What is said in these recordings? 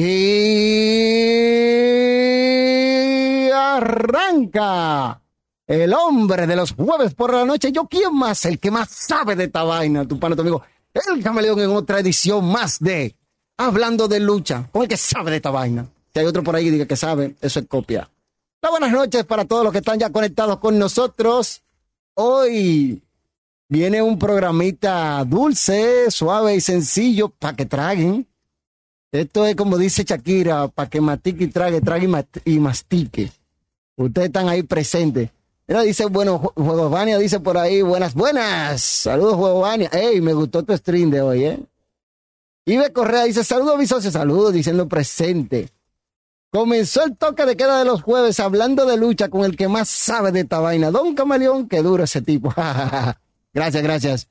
Y arranca el hombre de los jueves por la noche. Yo, ¿quién más? El que más sabe de esta vaina, tu pana, tu amigo. El camaleón en otra edición más de Hablando de lucha, con el que sabe de esta vaina. Si hay otro por ahí que diga que sabe, eso es copia. Las buenas noches para todos los que están ya conectados con nosotros. Hoy viene un programita dulce, suave y sencillo para que traguen esto es como dice Shakira, para que matique y trague, trague y, mastique. Ustedes están ahí presentes. Mira, dice, bueno, Juego Vania dice por ahí, buenas, buenas. Saludos, Juego Vania. Ey, me gustó tu stream de hoy, ¿eh? Ibe Correa dice, saludos, mi socio, saludos, diciendo presente. Comenzó el toque de queda de los jueves hablando de lucha con el que más sabe de esta vaina. Don Camaleón, qué duro ese tipo. gracias, gracias.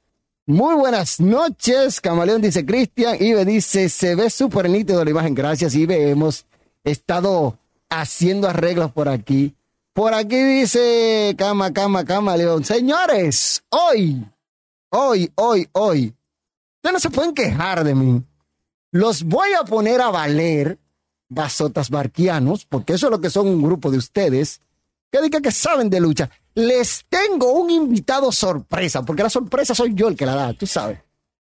Muy buenas noches, Camaleón dice Cristian. Ibe dice, se ve súper nítido la imagen. Gracias, Ibe. Hemos estado haciendo arreglos por aquí. Por aquí dice Cama, Cama, Camaleón. Señores, hoy, hoy, hoy, hoy, ustedes no se pueden quejar de mí. Los voy a poner a valer, basotas barquianos, porque eso es lo que son un grupo de ustedes, que digan que saben de lucha les tengo un invitado sorpresa, porque la sorpresa soy yo el que la da, tú sabes.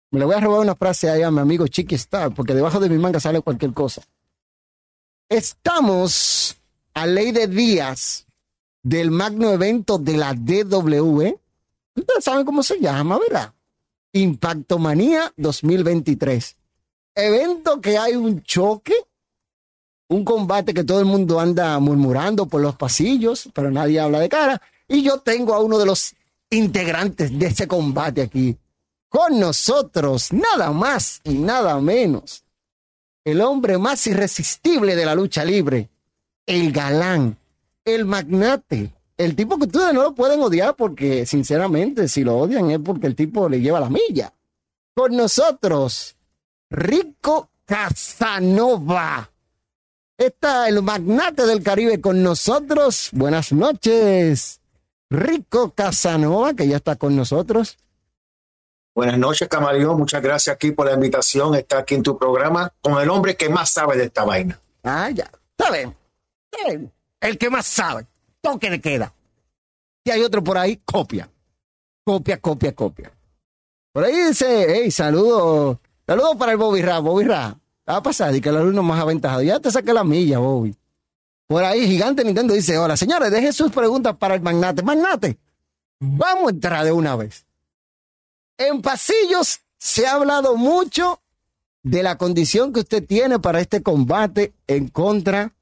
Me le voy a robar una frase ahí a mi amigo Chiqui Star, porque debajo de mi manga sale cualquier cosa. Estamos a ley de días del magno evento de la DW. Ustedes saben cómo se llama, ¿verdad? Impacto Manía 2023. Evento que hay un choque, un combate que todo el mundo anda murmurando por los pasillos, pero nadie habla de cara. Y yo tengo a uno de los integrantes de ese combate aquí con nosotros, nada más y nada menos. El hombre más irresistible de la lucha libre, el galán, el magnate, el tipo que ustedes no lo pueden odiar porque, sinceramente, si lo odian es porque el tipo le lleva la milla. Con nosotros, Rico Casanova. Está el magnate del Caribe con nosotros. Buenas noches. Rico Casanova, que ya está con nosotros. Buenas noches, Camaleón. Muchas gracias aquí por la invitación. Está aquí en tu programa con el hombre que más sabe de esta vaina. Ah, ya. Está bien. Está bien. El que más sabe. Toque le queda. Y hay otro por ahí, copia. Copia, copia, copia. Por ahí dice, hey, saludos. Saludos para el Bobby Ra. Bobby Ra. Va a pasar y que el alumno más aventajado. Ya te saqué la milla, Bobby. Por ahí, Gigante Nintendo dice: Hola, señores, dejen sus preguntas para el magnate. Magnate, vamos a entrar de una vez. En pasillos se ha hablado mucho de la condición que usted tiene para este combate en contra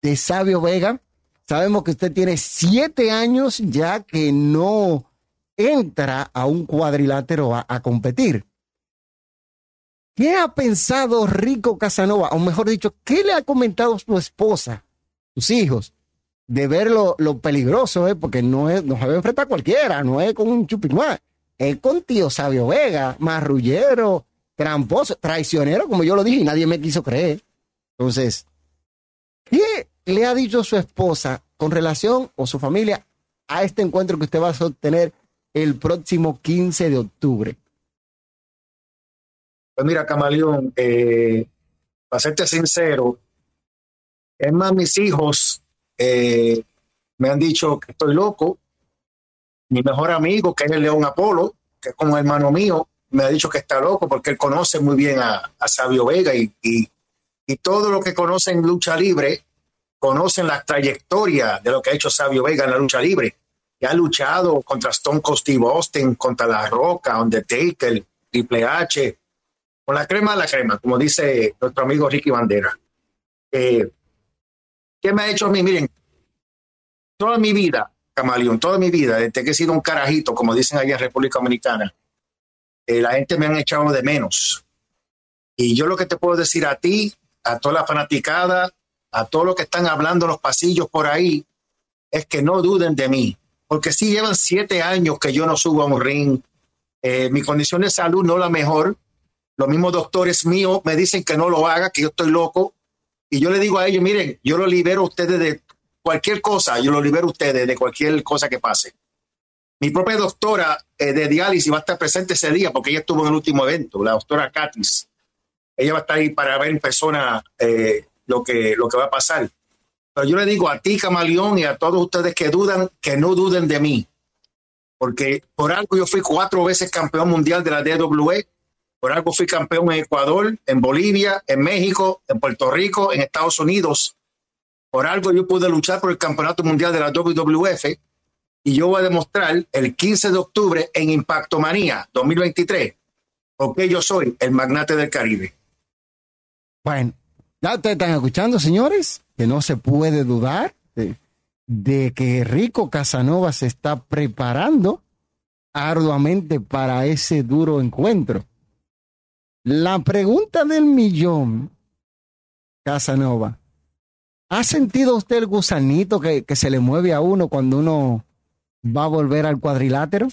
de Sabio Vega. Sabemos que usted tiene siete años ya que no entra a un cuadrilátero a, a competir. ¿Qué ha pensado Rico Casanova? O mejor dicho, ¿qué le ha comentado su esposa tus hijos, de ver lo, peligroso, ¿eh? porque no, es, no se va a cualquiera, no es con un chupinuá, es con tío Sabio Vega, marrullero, tramposo, traicionero, como yo lo dije, y nadie me quiso creer. Entonces, ¿qué le ha dicho su esposa con relación o su familia a este encuentro que usted va a sostener el próximo 15 de octubre? Pues mira, Camaleón, eh, para serte sincero, es más, mis hijos eh, me han dicho que estoy loco. Mi mejor amigo, que es el León Apolo, que es como hermano mío, me ha dicho que está loco porque él conoce muy bien a, Sabio Vega y, y, todo lo que conoce en lucha libre conocen la trayectoria de lo que ha hecho Sabio Vega en la lucha libre, que ha luchado contra Stone Cold Steve Austin, contra La Roca, Undertaker, Triple H, con la crema de la crema, como dice nuestro amigo Ricky Bandera. Eh, ¿Qué me ha hecho a mí? Miren, toda mi vida, Camaleón, toda mi vida, desde que he sido un carajito, como dicen allá en República Dominicana, eh, la gente me han echado de menos. Y yo lo que te puedo decir a ti, a toda la fanaticada, a todos los que están hablando en los pasillos por ahí, es que no duden de mí. Porque si llevan siete años que yo no subo a un ring, eh, mi condición de salud no la mejor. Los mismos doctores míos me dicen que no lo haga, que yo estoy loco. Y yo le digo a ellos, miren, yo lo libero a ustedes de cualquier cosa, yo lo libero a ustedes de cualquier cosa que pase. Mi propia doctora eh, de diálisis va a estar presente ese día porque ella estuvo en el último evento, la doctora Katis. Ella va a estar ahí para ver en persona eh, lo, que, lo que va a pasar. Pero yo le digo a ti, Camaleón, y a todos ustedes que dudan, que no duden de mí. Porque por algo yo fui cuatro veces campeón mundial de la DWE, por algo fui campeón en Ecuador, en Bolivia, en México, en Puerto Rico, en Estados Unidos. Por algo yo pude luchar por el campeonato mundial de la WWF y yo voy a demostrar el 15 de octubre en Impacto Manía 2023 porque yo soy el magnate del Caribe. Bueno, ya ustedes están escuchando, señores, que no se puede dudar de, de que Rico Casanova se está preparando arduamente para ese duro encuentro. La pregunta del millón, Casanova, ¿ha sentido usted el gusanito que, que se le mueve a uno cuando uno va a volver al cuadrilátero?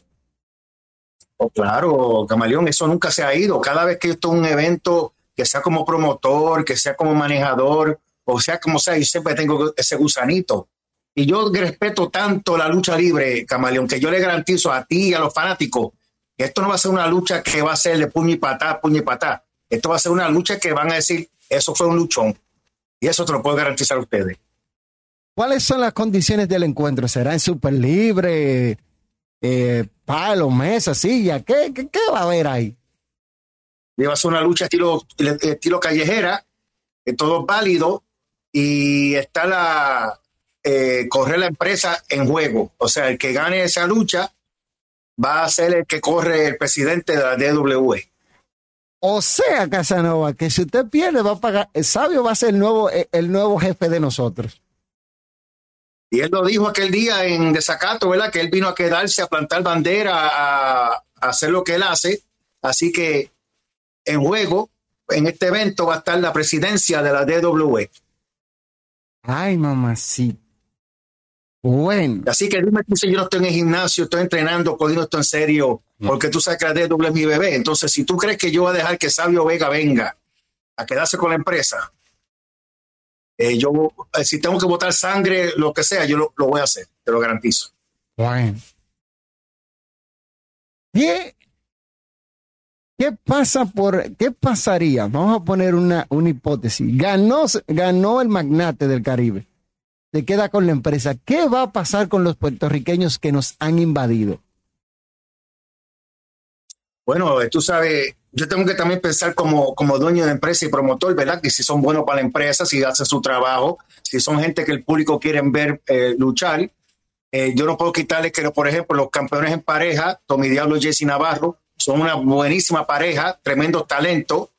Oh, claro, Camaleón, eso nunca se ha ido. Cada vez que esto es un evento, que sea como promotor, que sea como manejador, o sea como sea, yo siempre tengo ese gusanito. Y yo respeto tanto la lucha libre, Camaleón, que yo le garantizo a ti y a los fanáticos esto no va a ser una lucha que va a ser de puño y patá, puño y patá. Esto va a ser una lucha que van a decir, eso fue un luchón. Y eso te lo puedo garantizar a ustedes. ¿Cuáles son las condiciones del encuentro? ¿Será en super libre? Eh, palo, mesa, silla. ¿Qué, qué, qué va a haber ahí? va a ser una lucha estilo, estilo callejera, todo válido y está la eh, correr la empresa en juego. O sea, el que gane esa lucha va a ser el que corre el presidente de la DWE. O sea, Casanova, que si usted pierde va a pagar, el sabio va a ser el nuevo, el nuevo jefe de nosotros. Y él lo dijo aquel día en desacato, ¿verdad? Que él vino a quedarse, a plantar bandera, a, a hacer lo que él hace. Así que en juego, en este evento, va a estar la presidencia de la DWE. Ay, mamacita. Bueno. Así que dime si yo no estoy en el gimnasio, estoy entrenando, cogiendo esto en serio, porque tú sabes que la DW es mi bebé. Entonces, si tú crees que yo voy a dejar que Sabio Vega venga a quedarse con la empresa, eh, yo, eh, si tengo que botar sangre, lo que sea, yo lo, lo voy a hacer, te lo garantizo. Bueno. ¿Qué, ¿Qué pasa por, qué pasaría? Vamos a poner una, una hipótesis. Ganó, ganó el magnate del Caribe. Se queda con la empresa. ¿Qué va a pasar con los puertorriqueños que nos han invadido? Bueno, tú sabes, yo tengo que también pensar como, como dueño de empresa y promotor, ¿verdad? Que si son buenos para la empresa, si hacen su trabajo, si son gente que el público quiere ver eh, luchar. Eh, yo no puedo quitarles que, por ejemplo, los campeones en pareja, Tommy Diablo y Jesse Navarro, son una buenísima pareja, tremendo talento.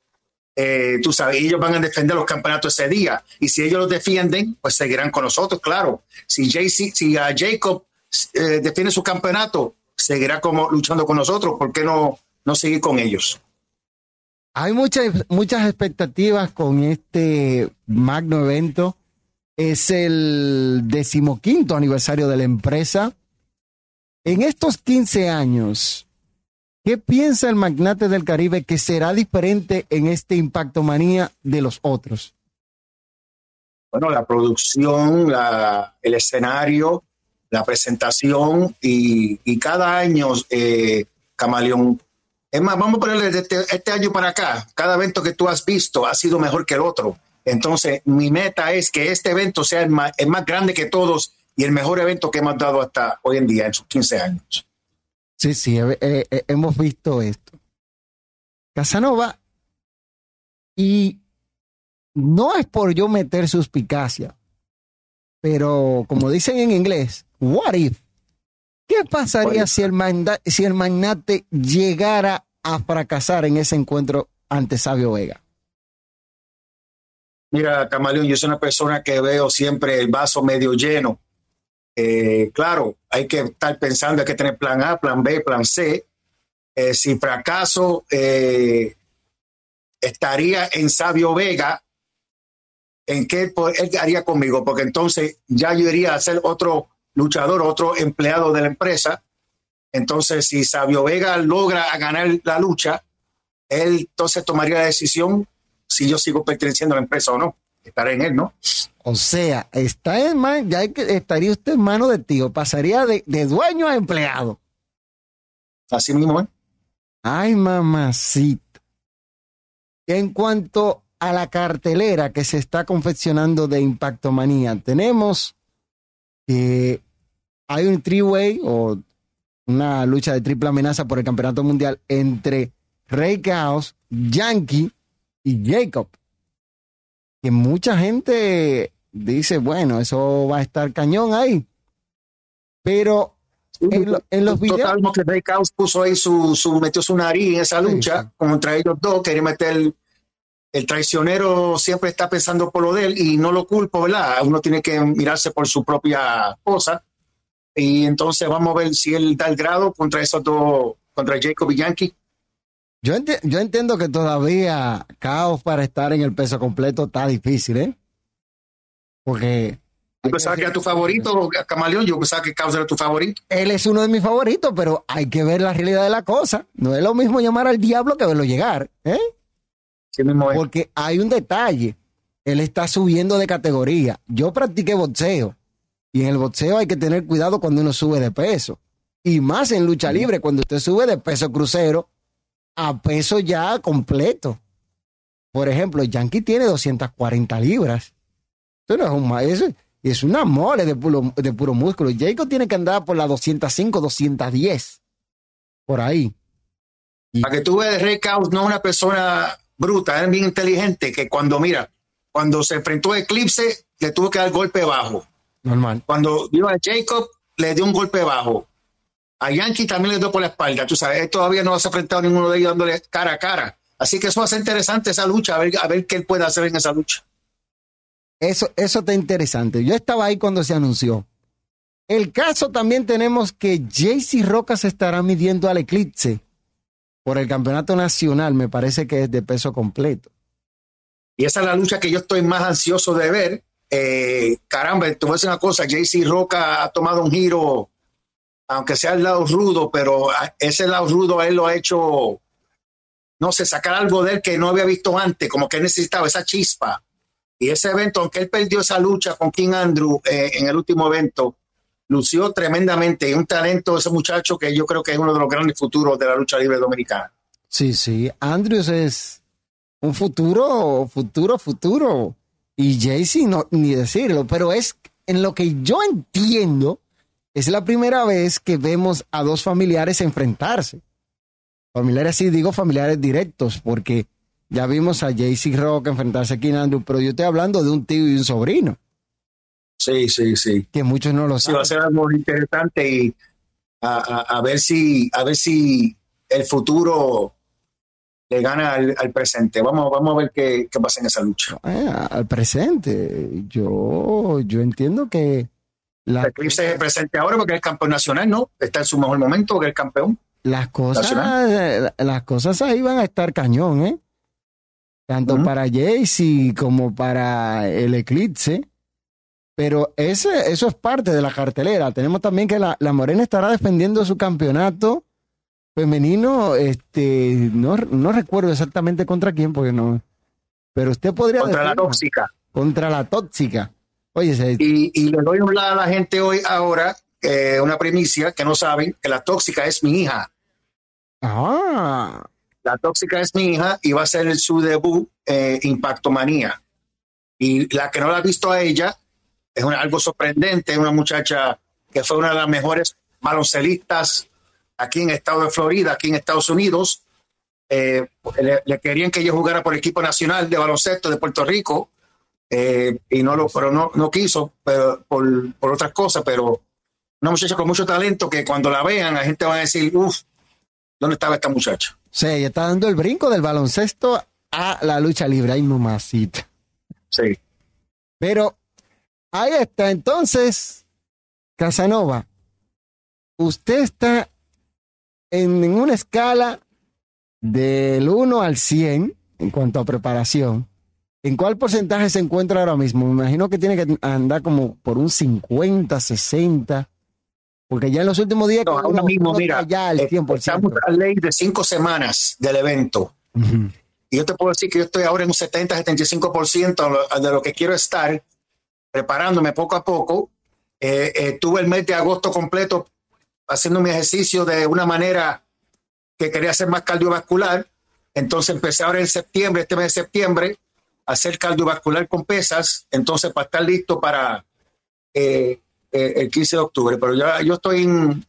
Eh, tú sabes, ellos van a defender los campeonatos ese día. Y si ellos los defienden, pues seguirán con nosotros, claro. Si, Jacob eh, defiende su campeonato, seguirá como luchando con nosotros. ¿Por qué no, no seguir con ellos? Hay muchas, muchas expectativas con este magno evento. Es el decimoquinto aniversario de la empresa. En estos 15 años, ¿qué piensa el magnate del Caribe que será diferente en este Impacto Manía de los otros? Bueno, la producción, el escenario, la presentación y, cada año, eh, Camaleón, es más, vamos a ponerle este, este, año para acá, cada evento que tú has visto ha sido mejor que el otro. Entonces, mi meta es que este evento sea el más, el más grande que todos y el mejor evento que hemos dado hasta hoy en día, en sus 15 años. Sí, sí, eh, eh, hemos visto esto. Casanova, y no es por yo meter suspicacia, pero como dicen en inglés, what if? ¿Qué pasaría si el, si el magnate llegara a fracasar en ese encuentro ante Sabio Vega? Mira, Camaleón, yo soy una persona que veo siempre el vaso medio lleno. Eh, claro, hay que estar pensando, hay que tener plan A, plan B, plan C. Eh, si fracaso, eh, estaría en Sabio Vega, ¿en qué él haría conmigo? Porque entonces ya yo iría a ser otro luchador, otro empleado de la empresa. Entonces, si Sabio Vega logra ganar la lucha, él entonces tomaría la decisión si yo sigo perteneciendo a la empresa o no. Estaré en él, ¿no? O sea, está en man, ya estaría usted en mano de tío, pasaría de, dueño a empleado. Así mismo, ¿eh? Ay, mamacita. En cuanto a la cartelera que se está confeccionando de Impacto Manía, tenemos que hay un three-way o una lucha de triple amenaza por el campeonato mundial entre Rey Chaos, Yankee y Jacob. Que mucha gente dice, bueno, eso va a estar cañón ahí. Pero en, los videos. que Rey Chaos puso ahí su, su, metió su nariz en esa lucha contra ellos dos, quería meter el, el traicionero siempre está pensando por lo de él y no lo culpo, ¿verdad? Uno tiene que mirarse por su propia cosa. Y entonces vamos a ver si él da el grado contra esos dos, contra Jacob y Yankee. Yo, yo entiendo que todavía Caos para estar en el peso completo está difícil, ¿eh? Porque. Yo pensaba que era tu favorito, Camaleón. Yo pensaba que Caos era tu favorito. Él es uno de mis favoritos, pero hay que ver la realidad de la cosa. No es lo mismo llamar al diablo que verlo llegar, ¿eh? Sí mismo es. Porque hay un detalle. Él está subiendo de categoría. Yo practiqué boxeo. Y en el boxeo hay que tener cuidado cuando uno sube de peso. Y más en lucha libre, cuando usted sube de peso crucero a peso ya completo. Por ejemplo, Yankee tiene 240 libras. Eso no es un eso es una mole de puro, de puro músculo. Jacob tiene que andar por la 205, 210. Por ahí. Para que tú veas, Rey Caos no es una persona bruta, es bien inteligente, que cuando, mira, cuando se enfrentó a Eclipse, le tuvo que dar golpe bajo. Normal. Cuando vio a Jacob, le dio un golpe bajo. A Yankee también le dio por la espalda, tú sabes, él todavía no se ha enfrentado a ninguno de ellos dándole cara a cara. Así que eso va a ser interesante esa lucha, a ver, a ver qué él puede hacer en esa lucha. Eso, eso está interesante. Yo estaba ahí cuando se anunció. El caso también tenemos que JC Roca se estará midiendo al Eclipse por el campeonato nacional, me parece que es de peso completo. Y esa es la lucha que yo estoy más ansioso de ver. Eh, caramba, te voy a decir una cosa, JC Roca ha tomado un giro aunque sea el lado rudo, pero ese lado rudo él lo ha hecho, no sé, sacar algo de él que no había visto antes, como que necesitaba esa chispa. Y ese evento, aunque él perdió esa lucha con King Andrew eh, en el último evento, lució tremendamente. Y un talento ese muchacho que yo creo que es uno de los grandes futuros de la lucha libre dominicana. Sí, sí. Andrews es un futuro, futuro, futuro. Y Jaycee, no, ni decirlo, pero es en lo que yo entiendo es la primera vez que vemos a dos familiares enfrentarse. Familiares, sí digo familiares directos, porque ya vimos a JC Rock enfrentarse a King Andrew, pero yo estoy hablando de un tío y un sobrino. Sí, sí, sí. Que muchos no lo saben. Va a ser algo interesante y a, ver si, a ver si el futuro le gana al, presente. Vamos, vamos a ver qué, pasa en esa lucha. Ah, al presente. Yo, yo entiendo que la Eclipse es presente ahora porque es campeón nacional, ¿no? Está en su mejor momento que el campeón. Las cosas, las cosas ahí van a estar cañón, ¿eh? Tanto para Jaycee como para el Eclipse. Pero ese, eso es parte de la cartelera. Tenemos también que la, Morena estará defendiendo su campeonato femenino. Este, no, no recuerdo exactamente contra quién, porque no. Pero usted podría. Contra la tóxica. Contra la tóxica. Oye, y, le doy a hablar a la gente hoy, ahora, eh, una primicia que no saben, que la tóxica es mi hija. Ah. La tóxica es mi hija y va a ser su debut eh, Impacto Manía. Y la que no la ha visto a ella es algo sorprendente, una muchacha que fue una de las mejores baloncelistas aquí en el estado de Florida, aquí en Estados Unidos. Eh, le, querían que ella jugara por el equipo nacional de baloncesto de Puerto Rico eh, y no lo, pero no, no quiso pero por, por otras cosas, pero una muchacha con mucho talento que cuando la vean la gente va a decir, uff, ¿dónde estaba esta muchacha? Sí, ella está dando el brinco del baloncesto a la lucha libre, ahí mamacita. Sí. Pero ahí está, entonces, Casanova, usted está en, en una escala del 1 al 100 en cuanto a preparación. ¿En cuál porcentaje se encuentra ahora mismo? Me imagino que tiene que andar como por un 50, 60. Porque ya en los últimos días... No, ahora uno- mismo, mira, ya eh, 100%. estamos a ley de cinco semanas del evento. Ujú. Y yo te puedo decir que yo estoy ahora en un 70, 75% de lo- que quiero estar, preparándome poco a poco. Eh, eh, tuve el mes de agosto completo haciendo mi ejercicio de una manera que quería hacer más cardiovascular. Entonces empecé ahora en septiembre, este mes de septiembre, hacer cardiovascular con pesas. Entonces, para estar listo para eh, eh, el 15 de octubre. Pero yo, yo estoy en.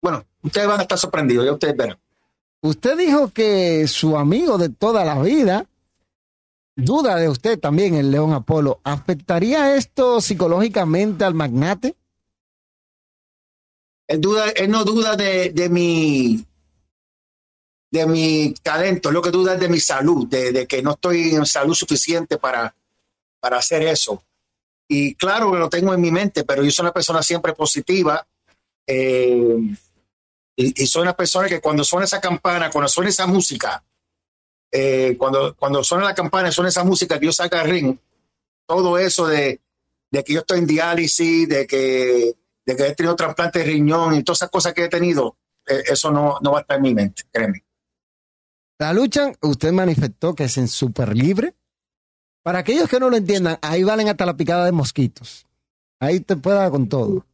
Bueno, ustedes van a estar sorprendidos, ya ustedes verán. Usted dijo que su amigo de toda la vida duda de usted también, el León Apolo. ¿Afectaría esto psicológicamente al magnate? Él, duda, él no duda de, de mi de mi talento, lo que duda es de mi salud, de, que no estoy en salud suficiente para, para hacer eso. Y claro que lo tengo en mi mente, pero yo soy una persona siempre positiva. eh, y, y soy una persona que cuando suena esa campana, cuando suena esa música, eh, cuando, cuando suena la campana, suena esa música que yo saca al ring, todo eso de, de que yo estoy en diálisis, de que, de que he tenido trasplante de riñón y todas esas cosas que he tenido, eh, eso no, no va a estar en mi mente, créeme. La lucha, usted manifestó que es en super libre. Para aquellos que no lo entiendan, ahí valen hasta la picada de mosquitos. Ahí te puede dar con todo.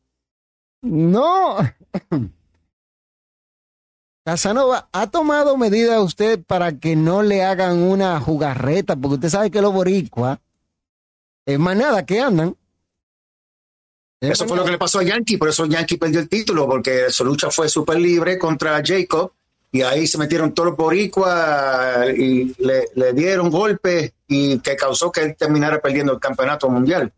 No. Casanova, ¿ha tomado medida usted para que no le hagan una jugarreta? Porque usted sabe que los boricuas es manada que andan. Es Eso fue lo que le pasó a Yankee, por eso Yankee perdió el título, porque su lucha fue súper libre contra Jacob, y ahí se metieron todos los boricuas y le, dieron golpes y que causó que él terminara perdiendo el campeonato mundial.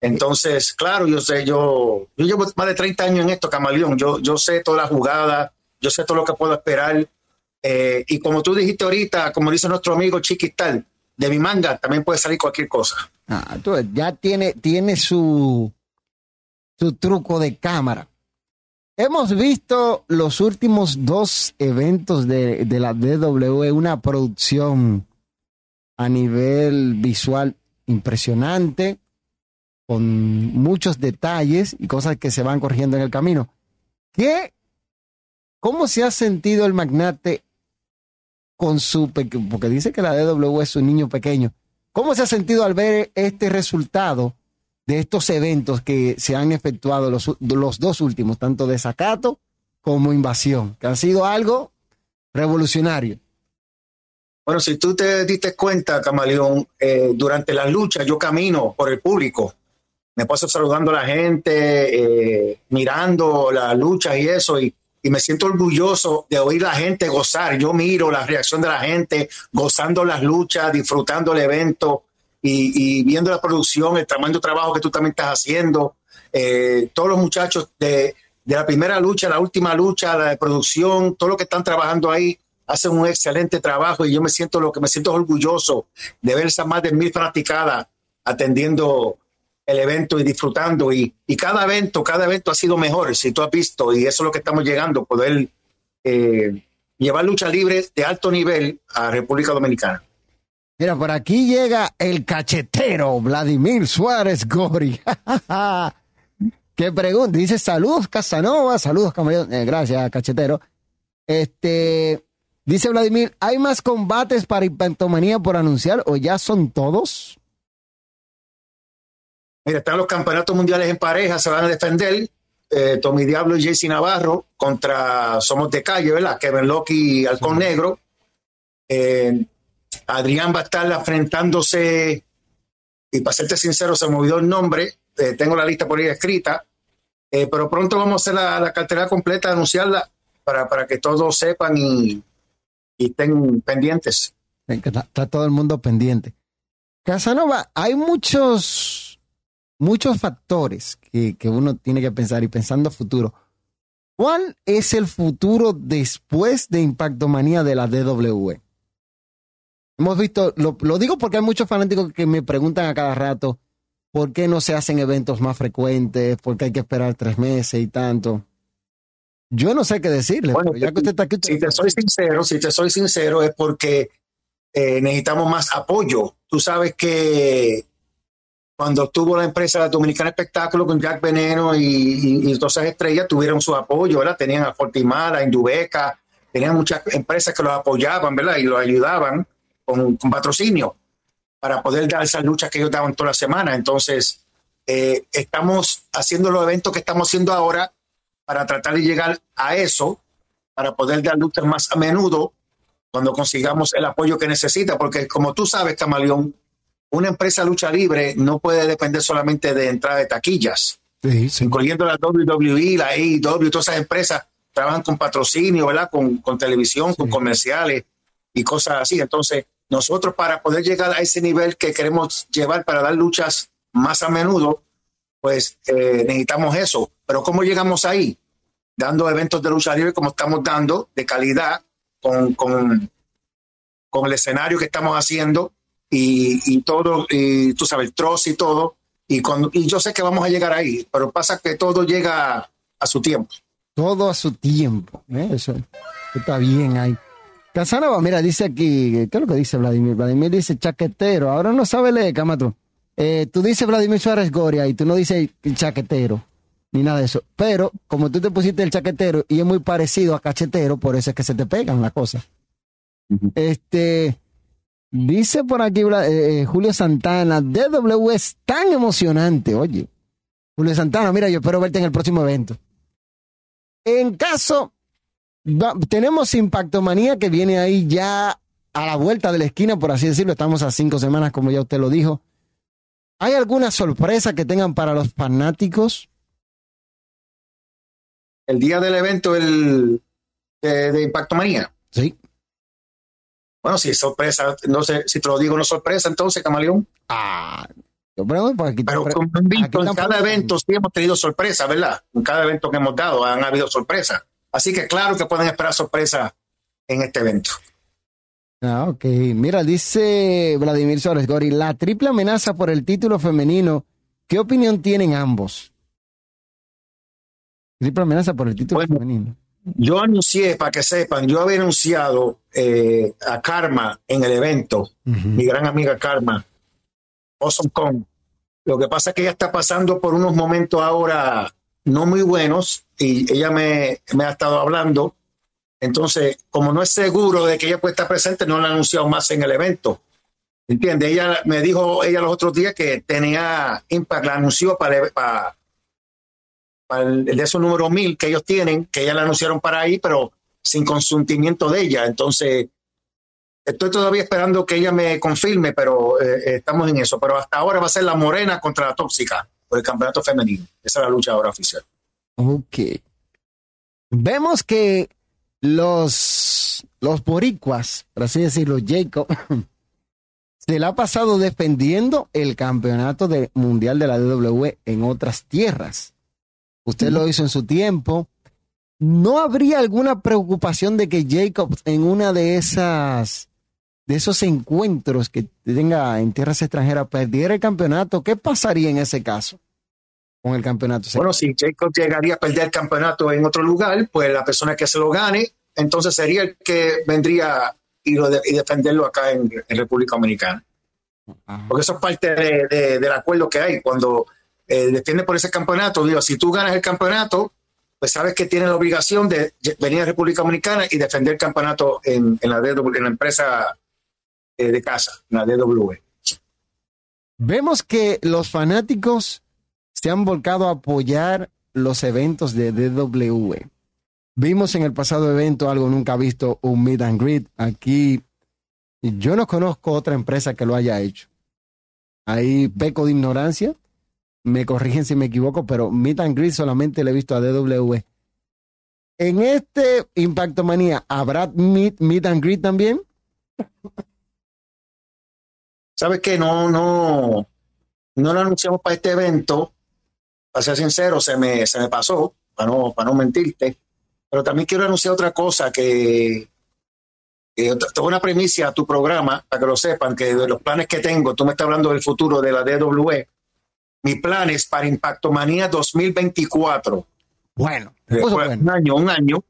Entonces, claro, yo sé, yo, yo llevo más de 30 años en esto, Camaleón, yo, yo sé todas las jugadas, yo sé todo lo que puedo esperar, eh, y como tú dijiste ahorita, como dice nuestro amigo Chiquistal, de mi manga también puede salir cualquier cosa. Ah, tú ya tiene, tiene su, su truco de cámara. Hemos visto los últimos dos eventos de, de la DW, una producción a nivel visual impresionante, con muchos detalles y cosas que se van corrigiendo en el camino. ¿Qué, ¿Cómo se ha sentido el magnate con su, porque dice que la DW es un niño pequeño, ¿Cómo se ha sentido al ver este resultado de estos eventos que se han efectuado los, los dos últimos, tanto desacato como invasión, que ha sido algo revolucionario? Bueno, si tú te diste cuenta, Camaleón, eh, durante las luchas yo camino por el público. Me paso saludando a la gente, eh, mirando las luchas y eso, y, y me siento orgulloso de oír la gente gozar. Yo miro la reacción de la gente, gozando las luchas, disfrutando el evento y, y viendo la producción, el tremendo trabajo que tú también estás haciendo. Eh, todos los muchachos de, la primera lucha, la última lucha, la de producción, todo lo que están trabajando ahí, hacen un excelente trabajo y yo me siento lo que me siento orgulloso de ver esas más de mil fanaticadas atendiendo el evento y disfrutando y, y cada evento, cada evento ha sido mejor, si tú has visto, y eso es lo que estamos llegando, poder eh, llevar lucha libre de alto nivel a República Dominicana. Mira, por aquí llega el cachetero Vladimir Suárez Gori. que pregunta, dice saludos Casanova, saludos Camaleón, Eh, gracias cachetero. Este, dice Vladimir, ¿hay más combates para Hipantomanía por anunciar o ya son todos? Mira, están los campeonatos mundiales en pareja, se van a defender. eh, Tommy Diablo y JC Navarro contra Somos de Calle, ¿verdad? Kevin Loki y Halcón Negro. Eh, Adrián va a estar enfrentándose, y para serte sincero, se me olvidó el nombre, eh, tengo la lista por ahí escrita, eh, pero pronto vamos a hacer la, la cartera completa, anunciarla para, para que todos sepan y, estén pendientes. Está, todo el mundo pendiente. Casanova, hay muchos, muchos factores que, que uno tiene que pensar y pensando futuro. ¿Cuál es el futuro después de Impacto Manía de la DWE? Hemos visto, lo, lo, digo porque hay muchos fanáticos que me preguntan a cada rato por qué no se hacen eventos más frecuentes, por qué hay que esperar tres meses y tanto. Yo no sé qué decirle. Bueno, ya que usted está aquí, si te soy sincero, si te soy sincero, es porque eh, necesitamos más apoyo. Tú sabes que cuando tuvo la empresa Dominicana Espectáculo con Jack Veneno y, y, todas esas estrellas, tuvieron su apoyo, ¿verdad? Tenían a Fortimada, a Indubeca, tenían muchas empresas que los apoyaban, ¿verdad? Y los ayudaban con, con patrocinio para poder dar esas luchas que ellos daban toda la semana. Entonces, eh, estamos haciendo los eventos que estamos haciendo ahora para tratar de llegar a eso, para poder dar luchas más a menudo cuando consigamos el apoyo que necesita, porque como tú sabes, Camaleón, una empresa lucha libre no puede depender solamente de entrada de taquillas, sí, sí. incluyendo la WWE, la AEW, todas esas empresas trabajan con patrocinio, ¿verdad? Con, con televisión, sí. con comerciales y cosas así. Entonces, nosotros para poder llegar a ese nivel que queremos llevar para dar luchas más a menudo, pues eh, necesitamos eso. Pero ¿cómo llegamos ahí? Dando eventos de lucha libre como estamos dando, de calidad, con, con, con el escenario que estamos haciendo y, y, todo, y tú sabes, el trozo y todo. Y, y yo sé que vamos a llegar ahí, pero pasa que todo llega a su tiempo. Todo a su tiempo. ¿eh? Eso está bien ahí. Casanova, mira, dice aquí, ¿qué es lo que dice Vladimir? Vladimir dice chaquetero. Ahora no sabe leer, Camato. Eh, tú dices Vladimir Suárez Goria y tú no dices chaquetero ni nada de eso. Pero como tú te pusiste el chaquetero y es muy parecido a cachetero, por eso es que se te pegan las cosas. Uh -huh. Este dice por aquí eh, Julio Santana, DW es tan emocionante, oye. Julio Santana, mira, yo espero verte en el próximo evento. En caso, va, tenemos Impacto Manía que viene ahí ya a la vuelta de la esquina, por así decirlo. Estamos a cinco semanas, como ya usted lo dijo. ¿Hay alguna sorpresa que tengan para los fanáticos? El día del evento el, de, de Impacto Manía. Sí. Bueno, si es sorpresa, no sé si te lo digo, no es sorpresa, entonces, Camaleón. Ah, yo pregunto, pues aquí, Pero como han visto, en cada evento sí hemos tenido sorpresa, ¿verdad? En cada evento que hemos dado han habido sorpresas. Así que claro que pueden esperar sorpresa en este evento. Ah, ok. Mira, dice Vladimir Suárez Gori, la triple amenaza por el título femenino, ¿qué opinión tienen ambos? Triple amenaza por el título bueno, femenino. Yo anuncié, para que sepan, yo había anunciado eh, a Karma en el evento, uh -huh. mi gran amiga Karma, Awesome Con. Lo que pasa es que ella está pasando por unos momentos ahora no muy buenos y ella me, ha estado hablando. Entonces, como no es seguro de que ella puede estar presente, no la ha anunciado más en el evento. ¿Entiende? Ella me dijo ella los otros días que tenía Impact, la anunció para el, de esos número mil que ellos tienen, que ella la anunciaron para ahí, pero sin consentimiento de ella. Entonces, estoy todavía esperando que ella me confirme, pero eh, estamos en eso. Pero hasta ahora va a ser la morena contra la tóxica por el campeonato femenino. Esa es la lucha ahora oficial. Ok. Vemos que los, los boricuas, por así decirlo, Jacob, se le ha pasado defendiendo el campeonato de, mundial de la DW en otras tierras. Usted lo hizo en su tiempo. ¿No habría alguna preocupación de que Jacob en una de esas de esos encuentros que tenga en tierras extranjeras perdiera el campeonato? ¿Qué pasaría en ese caso con el campeonato? Bueno, si Jacob llegaría a perder el campeonato en otro lugar, pues la persona que se lo gane, entonces sería el que vendría y, lo de, y defenderlo acá en, en, República Dominicana. Ajá. Porque eso es parte de, de, del acuerdo que hay. Cuando eh, defiende por ese campeonato, digo, si tú ganas el campeonato, pues sabes que tienes la obligación de venir a República Dominicana y defender el campeonato en, en la, en la empresa de casa, la DW. Vemos que los fanáticos se han volcado a apoyar los eventos de DW. Vimos en el pasado evento algo nunca visto, un meet and greet. Aquí yo no conozco otra empresa que lo haya hecho. Ahí peco de ignorancia. Me corrigen si me equivoco, pero meet and greet solamente le he visto a DW. En este Impacto Manía, ¿habrá meet, meet and greet también? ¿Sabes qué? No, no, no lo anunciamos para este evento. Para ser sincero, se me, se me pasó, para no, para no mentirte. Pero también quiero anunciar otra cosa que, que tengo una premisa a tu programa, para que lo sepan, que de los planes que tengo, tú me estás hablando del futuro de la DWE. Mi plan es para Impacto Manía 2024. Bueno, pues bueno. un año, un año,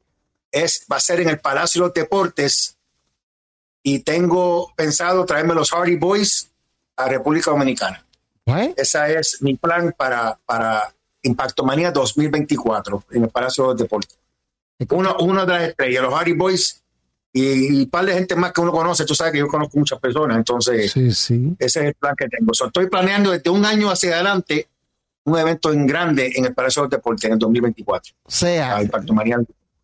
es, va a ser en el Palacio de los Deportes y tengo pensado traerme los Hardy Boys a República Dominicana. Bueno, Ese es mi plan para, para Impacto Manía 2024 en el Palacio de los Deportes. Uno, uno de las estrellas, los Hardy Boys y, y un par de gente más que uno conoce. Tú sabes que yo conozco muchas personas, entonces Sí, sí. ese es el plan que tengo. So, estoy planeando desde un año hacia adelante un evento en grande en el Palacio de los Deportes en el 2024. O sea, Impacto Manía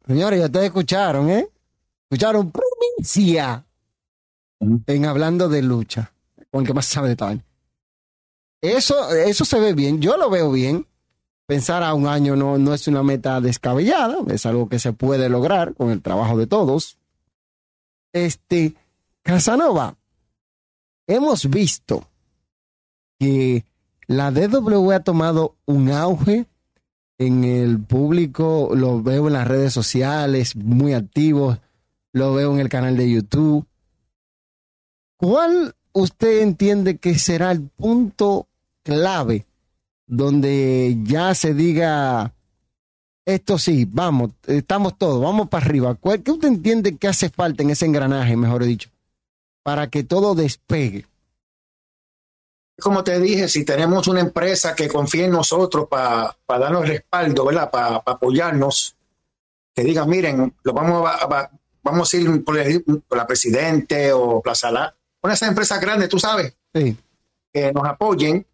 señores, ya ustedes escucharon, ¿eh? Escucharon provincia. En hablando de lucha, con el que más sabe de tal. Eso, eso se ve bien, yo lo veo bien. Pensar a un año no, no es una meta descabellada, es algo que se puede lograr con el trabajo de todos. Este, Casanova, hemos visto que la DW ha tomado un auge en el público, lo veo en las redes sociales, muy activos, lo veo en el canal de YouTube. ¿Cuál usted entiende que será el punto clave donde ya se diga, esto sí, vamos, estamos todos, vamos para arriba? ¿Cuál- ¿Qué usted entiende que hace falta en ese engranaje, mejor dicho, para que todo despegue? como te dije, si tenemos una empresa que confíe en nosotros para darnos respaldo, ¿verdad? Para apoyarnos, que digan, miren, lo vamos a, vamos a ir por, la Presidente o Plaza La, una de esas empresas grandes, tú sabes, Sí, que nos apoyen.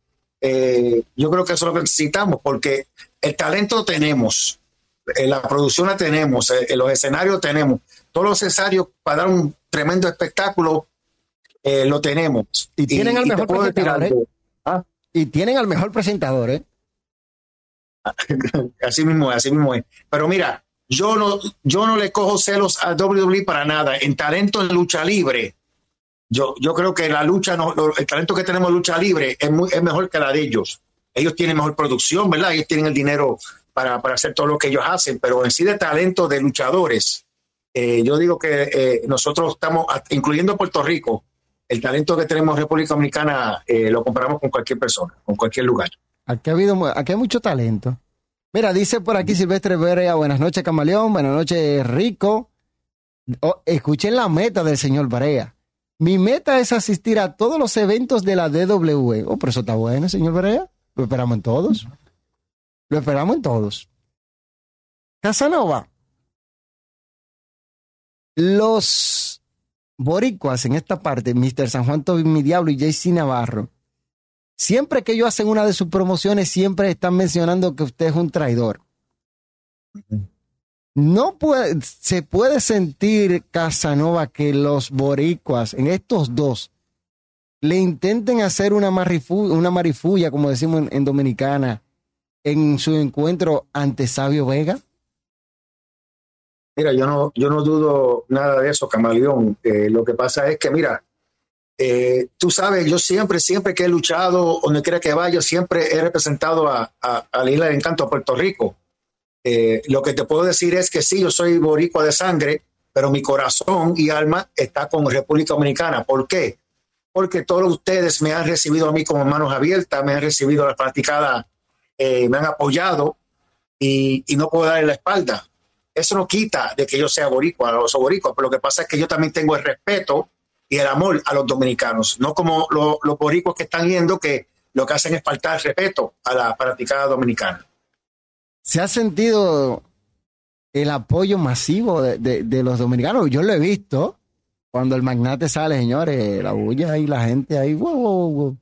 eh, yo creo que eso es lo que necesitamos, porque el talento tenemos, eh, la producción la tenemos, eh, los escenarios tenemos, todo lo necesario para dar un tremendo espectáculo lo tenemos. Y tienen al te mejor presentador. Ah, y tienen al mejor presentador, ¿eh? Así mismo es, así mismo es. Pero mira, yo no, yo no le cojo celos a WWE para nada. En talento en lucha libre, yo, yo creo que la lucha, el talento que tenemos en lucha libre es, muy, es mejor que la de ellos. Ellos tienen mejor producción, ¿verdad? Ellos tienen el dinero para, para hacer todo lo que ellos hacen, pero en sí de talento de luchadores, eh, yo digo que eh, nosotros estamos, incluyendo Puerto Rico, el talento que tenemos en República Dominicana eh, lo comparamos con cualquier persona, con cualquier lugar. Aquí ha habido, aquí hay mucho talento. Mira, dice por aquí Silvestre Berea, buenas noches Camaleón, buenas noches Rico. Escuchen la meta del señor Barea. Mi meta es asistir a todos los eventos de la DWE. Oh, pero eso está bueno, señor Barea. Lo esperamos en todos. Lo esperamos en todos. Casanova. Los boricuas en esta parte, Mr. San Juan Toby, mi diablo y JC Navarro, siempre que ellos hacen una de sus promociones, siempre están mencionando que usted es un traidor. No puede, se puede sentir, Casanova, que los boricuas, en estos dos, le intenten hacer una, marifu- una marifulla, como decimos en, Dominicana, en su encuentro ante Sabio Vega. Mira, yo no, yo no dudo nada de eso, Camaleón. Eh, lo que pasa es que, mira, eh, tú sabes, yo siempre, siempre que he luchado, donde quiera que vaya, siempre he representado a, a, a la Isla del Encanto, a Puerto Rico. Eh, lo que te puedo decir es que sí, yo soy boricua de sangre, pero mi corazón y alma está con República Dominicana. ¿Por qué? Porque todos ustedes me han recibido a mí como manos abiertas, me han recibido la fanaticada, eh, me han apoyado y, no puedo darle la espalda eso no quita de que yo sea boricua soy boricua, pero lo que pasa es que yo también tengo el respeto y el amor a los dominicanos, no como lo- los boricuas que están yendo que lo que hacen es faltar respeto a la fanaticada dominicana. ¿Se ha sentido el apoyo masivo de, de- de los dominicanos? Yo lo he visto cuando el magnate sale, señores, la bulla ahí, la gente ahí, wow, wow, wow.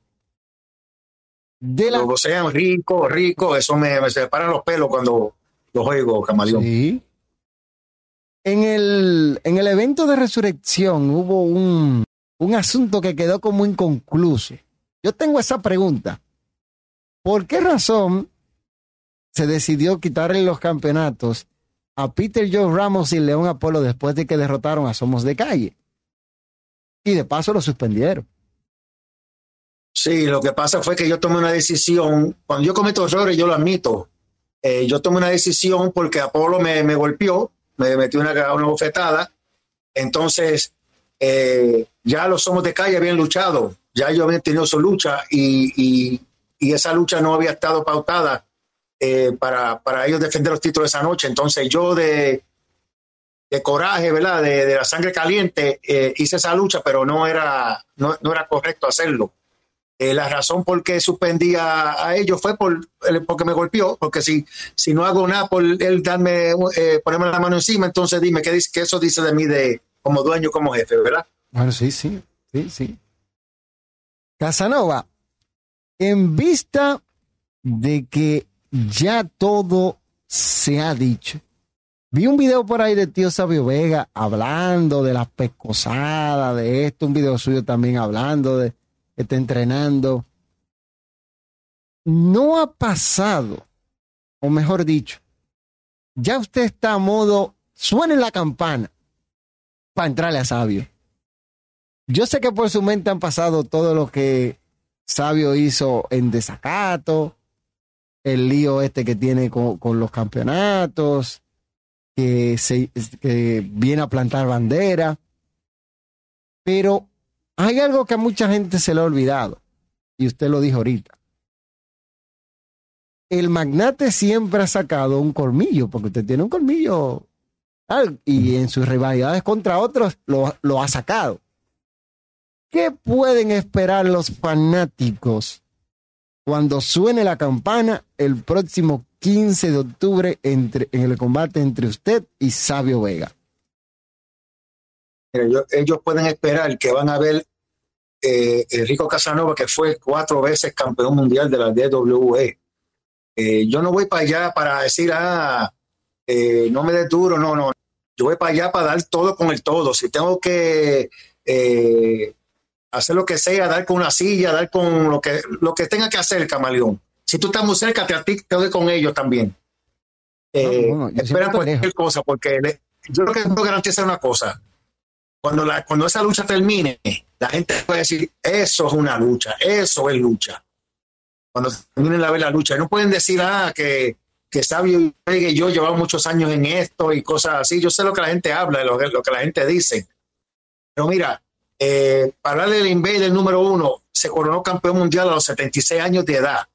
De la, Luego sean rico, rico, eso me, me separan los pelos cuando los oigo, camaleón. Sí. En el, en el evento de resurrección hubo un, un asunto que quedó como inconcluso. Yo tengo esa pregunta. ¿Por qué razón se decidió quitarle los campeonatos a Peter Joe Ramos y León Apolo después de que derrotaron a Somos de Calle? Y de paso lo suspendieron. Sí, lo que pasa fue que yo tomé una decisión. Cuando yo cometo errores, yo lo admito. Eh, yo tomé una decisión porque Apolo me, golpeó, me metió una, una bofetada. Entonces, eh, ya los somos de calle habían luchado, ya ellos habían tenido su lucha y, y esa lucha no había estado pautada eh, para, para, ellos defender los títulos esa noche. Entonces yo de, de coraje, ¿verdad? De, de la sangre caliente, eh, hice esa lucha, pero no era, no, no era correcto hacerlo. Eh, la razón por qué suspendí a, ellos fue por, porque me golpeó, porque si, si no hago nada por él darme, ponerme la mano encima, entonces dime qué, dice, qué eso dice de mí de como dueño, como jefe, ¿verdad? Bueno, sí, sí, sí, sí. Casanova, en vista de que ya todo se ha dicho, Vi un video por ahí de tío Sabio Vega hablando de las pescosadas, de esto, un video suyo también hablando de que está entrenando. No ha pasado, o mejor dicho, ya usted está a modo, suene la campana para entrarle a Sabio. Yo sé que por su mente han pasado todo lo que Sabio hizo en desacato, el lío este que tiene con, con los campeonatos, que, se, que viene a plantar bandera. Pero hay algo que a mucha gente se le ha olvidado, y usted lo dijo ahorita. El magnate siempre ha sacado un colmillo, porque usted tiene un colmillo, y en sus rivalidades contra otros lo, lo ha sacado. ¿Qué pueden esperar los fanáticos cuando suene la campana el próximo 15 de octubre entre, en el combate entre usted y Sabio Vega? Ellos, pueden esperar que van a ver eh, Enrico Casanova, que fue cuatro veces campeón mundial de la DWE. Eh, yo no voy para allá para decir, ah, eh, no me des duro, no, no. Yo voy para allá para dar todo con el todo. Si tengo que eh, hacer lo que sea, dar con una silla, dar con lo que, lo que tenga que hacer el camaleón. Si tú estás muy cerca, te, te doy con ellos también. Eh, no, no, espera cualquier cosa, porque le, yo lo que puedo garantizar una cosa. Cuando, la, cuando esa lucha termine, la gente puede decir, eso es una lucha, eso es lucha. Cuando terminen la ver la lucha, no pueden decir, ah, que, que Sabio y yo llevamos muchos años en esto y cosas así. Yo sé lo que la gente habla, lo, lo que la gente dice. Pero mira, eh, para darle el Invader número uno, se coronó campeón mundial a los 76 años de edad.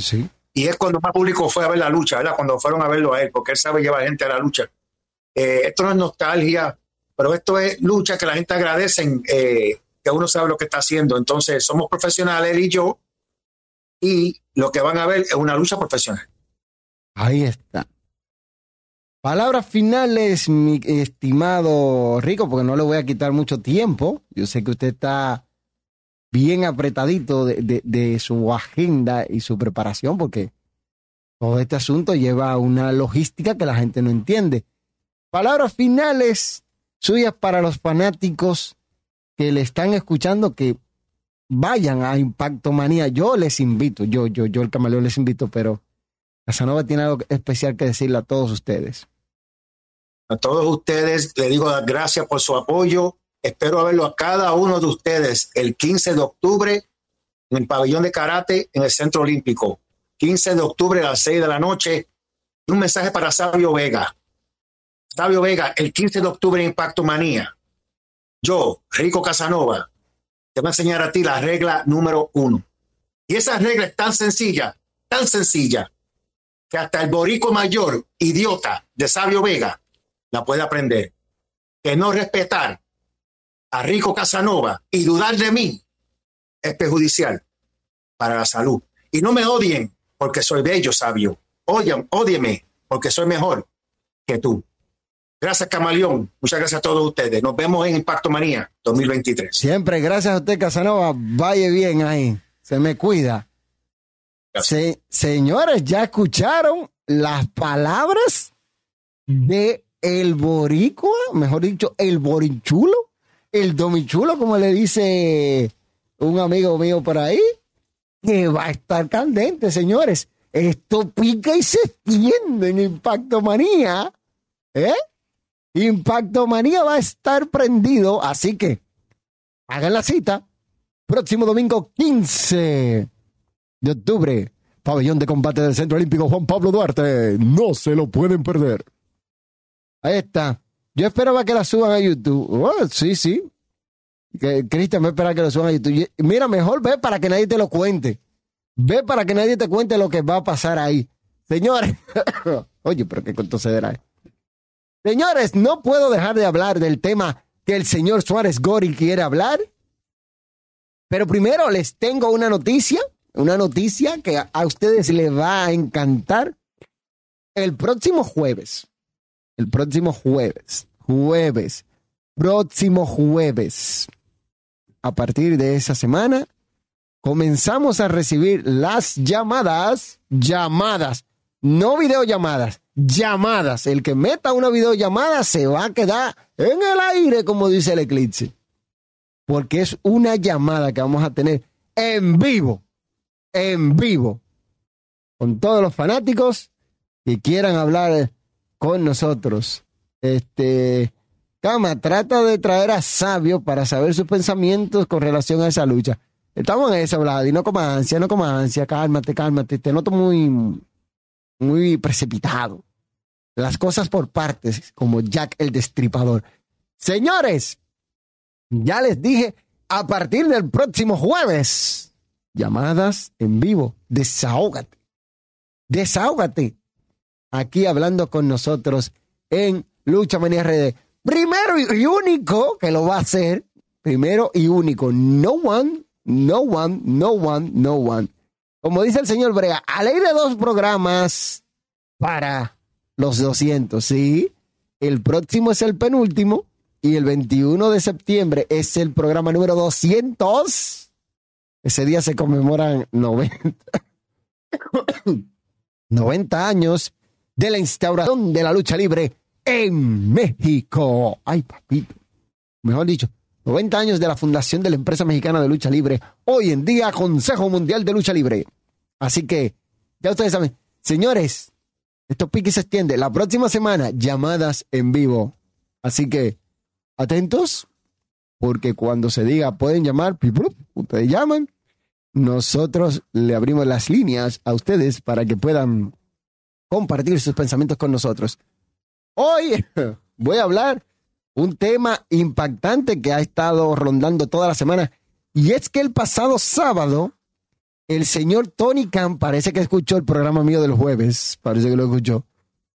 Sí. Y es cuando más público fue a ver la lucha, ¿verdad? Cuando fueron a verlo a él, porque él sabe llevar gente a la lucha. Eh, esto no es nostalgia, pero esto es lucha que la gente agradece, eh, que uno sabe lo que está haciendo. Entonces, somos profesionales, él y yo, y lo que van a ver es una lucha profesional. Ahí está. Palabras finales, mi estimado Rico, porque no le voy a quitar mucho tiempo. Yo sé que usted está bien apretadito de, su agenda y su preparación, porque todo este asunto lleva una logística que la gente no entiende. Palabras finales suyas para los fanáticos que le están escuchando, que vayan a Impacto Manía. Yo les invito, yo, yo, yo el camaleón les invito, pero Casanova tiene algo especial que decirle a todos ustedes. A todos ustedes les digo las gracias por su apoyo Espero verlo a cada uno de ustedes el 15 de octubre en el pabellón de karate en el Centro Olímpico. 15 de octubre a las 6 de la noche. Un mensaje para Sabio Vega. Sabio Vega, el 15 de octubre en Impacto Manía. Yo, Rico Casanova, te voy a enseñar a ti la regla número uno. Y esa regla es tan sencilla, tan sencilla, que hasta el borico mayor, idiota de Sabio Vega, la puede aprender. Que no respetar a Rico Casanova y dudar de mí es perjudicial para la salud. Y no me odien porque soy bello, sabio. Odien, ódieme porque soy mejor que tú. Gracias, Camaleón. Muchas gracias a todos ustedes. Nos vemos en Impacto Manía 2023. Siempre, gracias a usted, Casanova. Vaya bien ahí. Se me cuida. Se, señores, ya escucharon las palabras de el boricua, mejor dicho, el borichulo el domichulo, como le dice un amigo mío por ahí, que va a estar candente, señores. Esto pica y se extiende en Impacto Manía. ¿Eh? Impacto Manía va a estar prendido, así que hagan la cita próximo domingo 15 de octubre, pabellón de combate del Centro Olímpico Juan Pablo Duarte. No se lo pueden perder. Ahí está. Yo esperaba que la suban a YouTube. Oh, sí, sí. Cristian me espera que lo suban a YouTube. Mira, mejor ve para que nadie te lo cuente. Ve para que nadie te cuente lo que va a pasar ahí. Señores, oye, pero qué contocedera es. Señores, no puedo dejar de hablar del tema que el señor Suárez Gori quiere hablar. Pero primero les tengo una noticia, una noticia que a ustedes les va a encantar. El próximo jueves, el próximo jueves, jueves, próximo jueves, a partir de esa semana, comenzamos a recibir las llamadas, llamadas, no videollamadas, llamadas. El que meta una videollamada se va a quedar en el aire, como dice el eclipse. Porque es una llamada que vamos a tener en vivo, en vivo, con todos los fanáticos que quieran hablar con nosotros. Este, Cama, trata de traer a Sabio para saber sus pensamientos con relación a esa lucha. Estamos en eso, Vlad, y no como ansia, no como ansia, cálmate, cálmate. Te noto muy, muy precipitado. Las cosas por partes, como Jack el Destripador. Señores, ya les dije, a partir del próximo jueves, llamadas en vivo, desahógate, desahógate, aquí hablando con nosotros en Lucha Manía RD. Primero y único que lo va a hacer, primero y único, no one, no one, no one, no one. Como dice el señor Brea, a ley de dos programas para los 200, ¿sí? El próximo es el penúltimo y el 21 de septiembre es el programa número 200. Ese día se conmemoran 90, 90 años de la instauración de la lucha libre en México. Ay, papito. Mejor dicho, 90 años de la fundación de la empresa mexicana de lucha libre. Hoy en día, Consejo Mundial de Lucha Libre. Así que, ya ustedes saben, señores, esto pique se extiende. La próxima semana, llamadas en vivo. Así que, atentos, porque cuando se diga pueden llamar, ustedes llaman, nosotros le abrimos las líneas a ustedes para que puedan compartir sus pensamientos con nosotros. Hoy voy a hablar un tema impactante que ha estado rondando toda la semana y es que el pasado sábado el señor Tony Khan parece que escuchó el programa mío del jueves, parece que lo escuchó,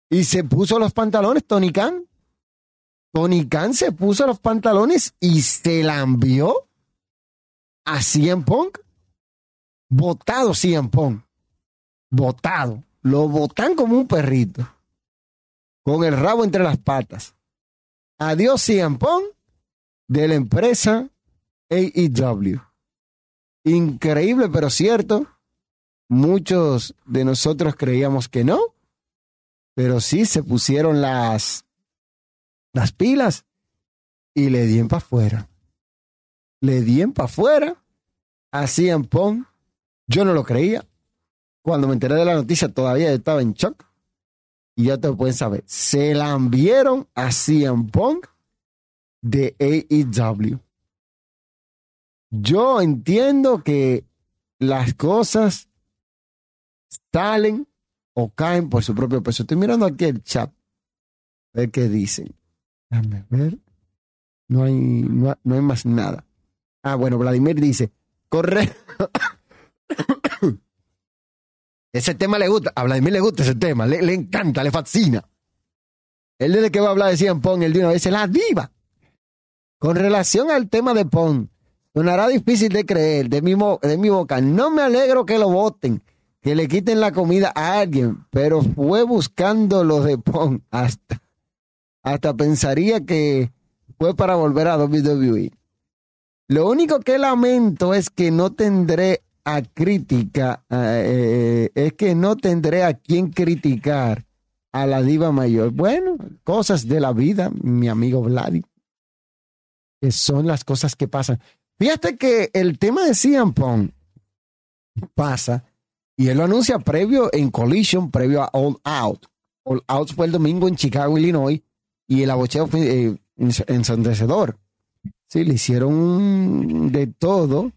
y se puso los pantalones, Tony Khan. Tony Khan se puso los pantalones y se la envió a CM Punk. Botado CM Punk. Botado. Lo botan como un perrito. Con el rabo entre las patas. Adiós Punk de la empresa AEW. Increíble, pero cierto. Muchos de nosotros creíamos que no, pero sí se pusieron las, las pilas y le dieron para afuera. Le dieron para afuera. Hacían pon. Yo no lo creía. Cuando me enteré de la noticia todavía estaba en shock. Y ya te pueden saber. Se la enviaron a CM Punk de AEW. Yo entiendo que las cosas salen o caen por su propio peso. Estoy mirando aquí el chat. A ver qué dicen. Déjame ver. No hay, no, no hay más nada. Ah, bueno, Vladimir dice, corre. Ese tema le gusta. A Vladimir le gusta ese tema. Le, le encanta, le fascina. Él desde que va a hablar de Cian Pong, él de una vez la diva. Con relación al tema de Pong, sonará difícil de creer de mi, de mi boca. No me alegro que lo voten, que le quiten la comida a alguien, pero fue buscando lo de Pong hasta, hasta pensaría que fue para volver a WWE. Lo único que lamento es que no tendré a crítica, eh, es que no tendré a quien criticar a la diva mayor. Bueno, cosas de la vida, mi amigo Vladi, que son las cosas que pasan. Fíjate que el tema de CM pasa y él lo anuncia previo en Collision, previo a All Out. All Out fue el domingo en Chicago, Illinois, y el abocheo fue eh. Sí, le hicieron de todo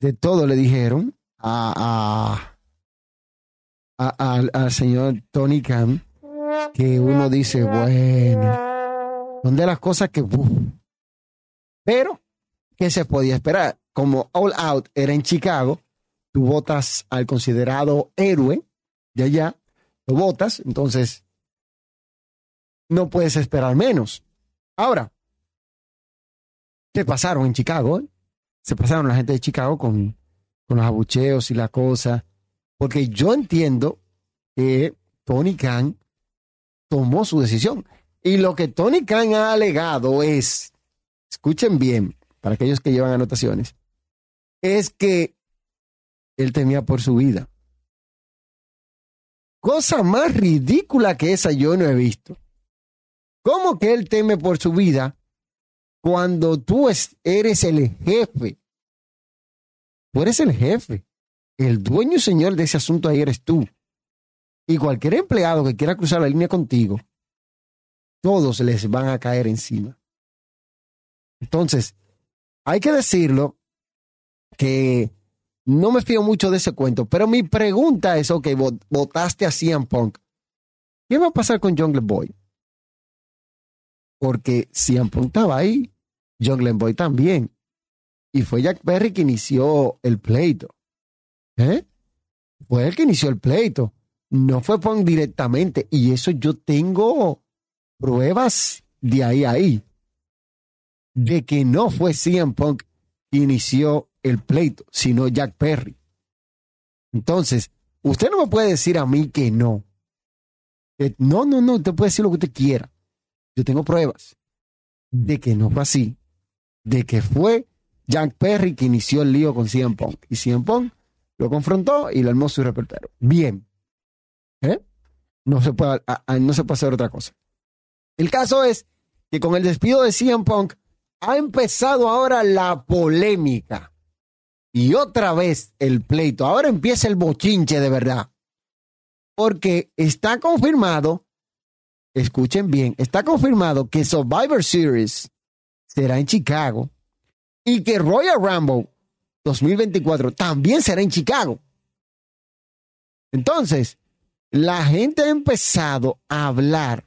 de todo le dijeron a, a, a- al- señor Tony Khan que uno dice, bueno, son de las cosas que... uf. Pero, ¿qué se podía esperar? Como All Out era en Chicago, tú votas al considerado héroe de allá, lo votas, entonces no puedes esperar menos. Ahora, ¿qué pasaron en Chicago? eh? Se pasaron la gente de Chicago con, con los abucheos y la cosa, porque yo entiendo que Tony Khan tomó su decisión. Y lo que Tony Khan ha alegado es, escuchen bien, para aquellos que llevan anotaciones, es que él temía por su vida. Cosa más ridícula que esa yo no he visto. ¿Cómo que él teme por su vida cuando tú es- eres el jefe? Tú eres el jefe. El dueño y señor de ese asunto ahí eres tú. Y cualquier empleado que quiera cruzar la línea contigo, todos les van a caer encima. Entonces, hay que decirlo que no me fío mucho de ese cuento, pero mi pregunta es, ok, vot- votaste a CM Punk. ¿Qué va a pasar con Jungle Boy? Porque CM Punk estaba ahí, Jungle Boy también. Y fue Jack Perry que inició el pleito. ¿Eh? Fue él que inició el pleito. No fue Punk directamente. Y eso yo tengo pruebas de ahí a ahí. De que no fue CM Punk que inició el pleito, sino Jack Perry. Entonces, usted no me puede decir a mí que no. Eh, No, no, no, usted puede decir lo que usted quiera. Yo tengo pruebas de que no fue así. De que fue Jack Perry que inició el lío con CM Punk. Y CM Punk lo confrontó y lo armó su repertorio. Bien. ¿Eh? No se puede, no se puede hacer otra cosa. El caso es que con el despido de CM Punk ha empezado ahora la polémica. Y otra vez el pleito. Ahora empieza el bochinche de verdad. Porque está confirmado, escuchen bien, está confirmado que Survivor Series será en Chicago y que Royal Rumble 2024 también será en Chicago. Entonces, la gente ha empezado a hablar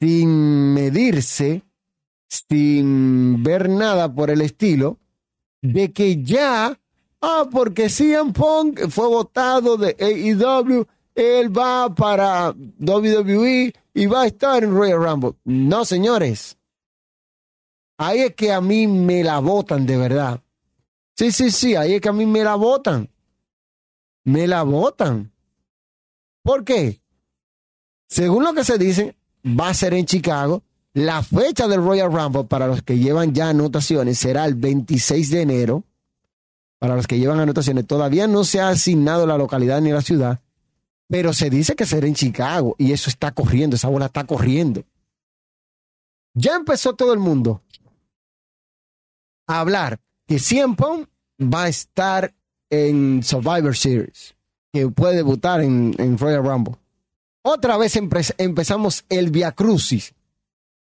sin medirse, sin ver nada por el estilo, de que ya, ah, porque CM Punk fue votado de AEW, él va para WWE y va a estar en Royal Rumble. No, señores. Ahí es que a mí me la votan de verdad. Sí, sí, sí, ahí es que a mí me la votan. Me la votan. ¿Por qué? Según lo que se dice, va a ser en Chicago. La fecha del Royal Rumble, para los que llevan ya anotaciones, será el 26 de enero. Para los que llevan anotaciones, todavía no se ha asignado la localidad ni la ciudad, pero se dice que será en Chicago y eso está corriendo, esa bola está corriendo. Ya empezó todo el mundo a hablar que CM Punk va a estar en Survivor Series, que puede debutar en, en Royal Rumble. Otra vez empe- empezamos el Via Crucis.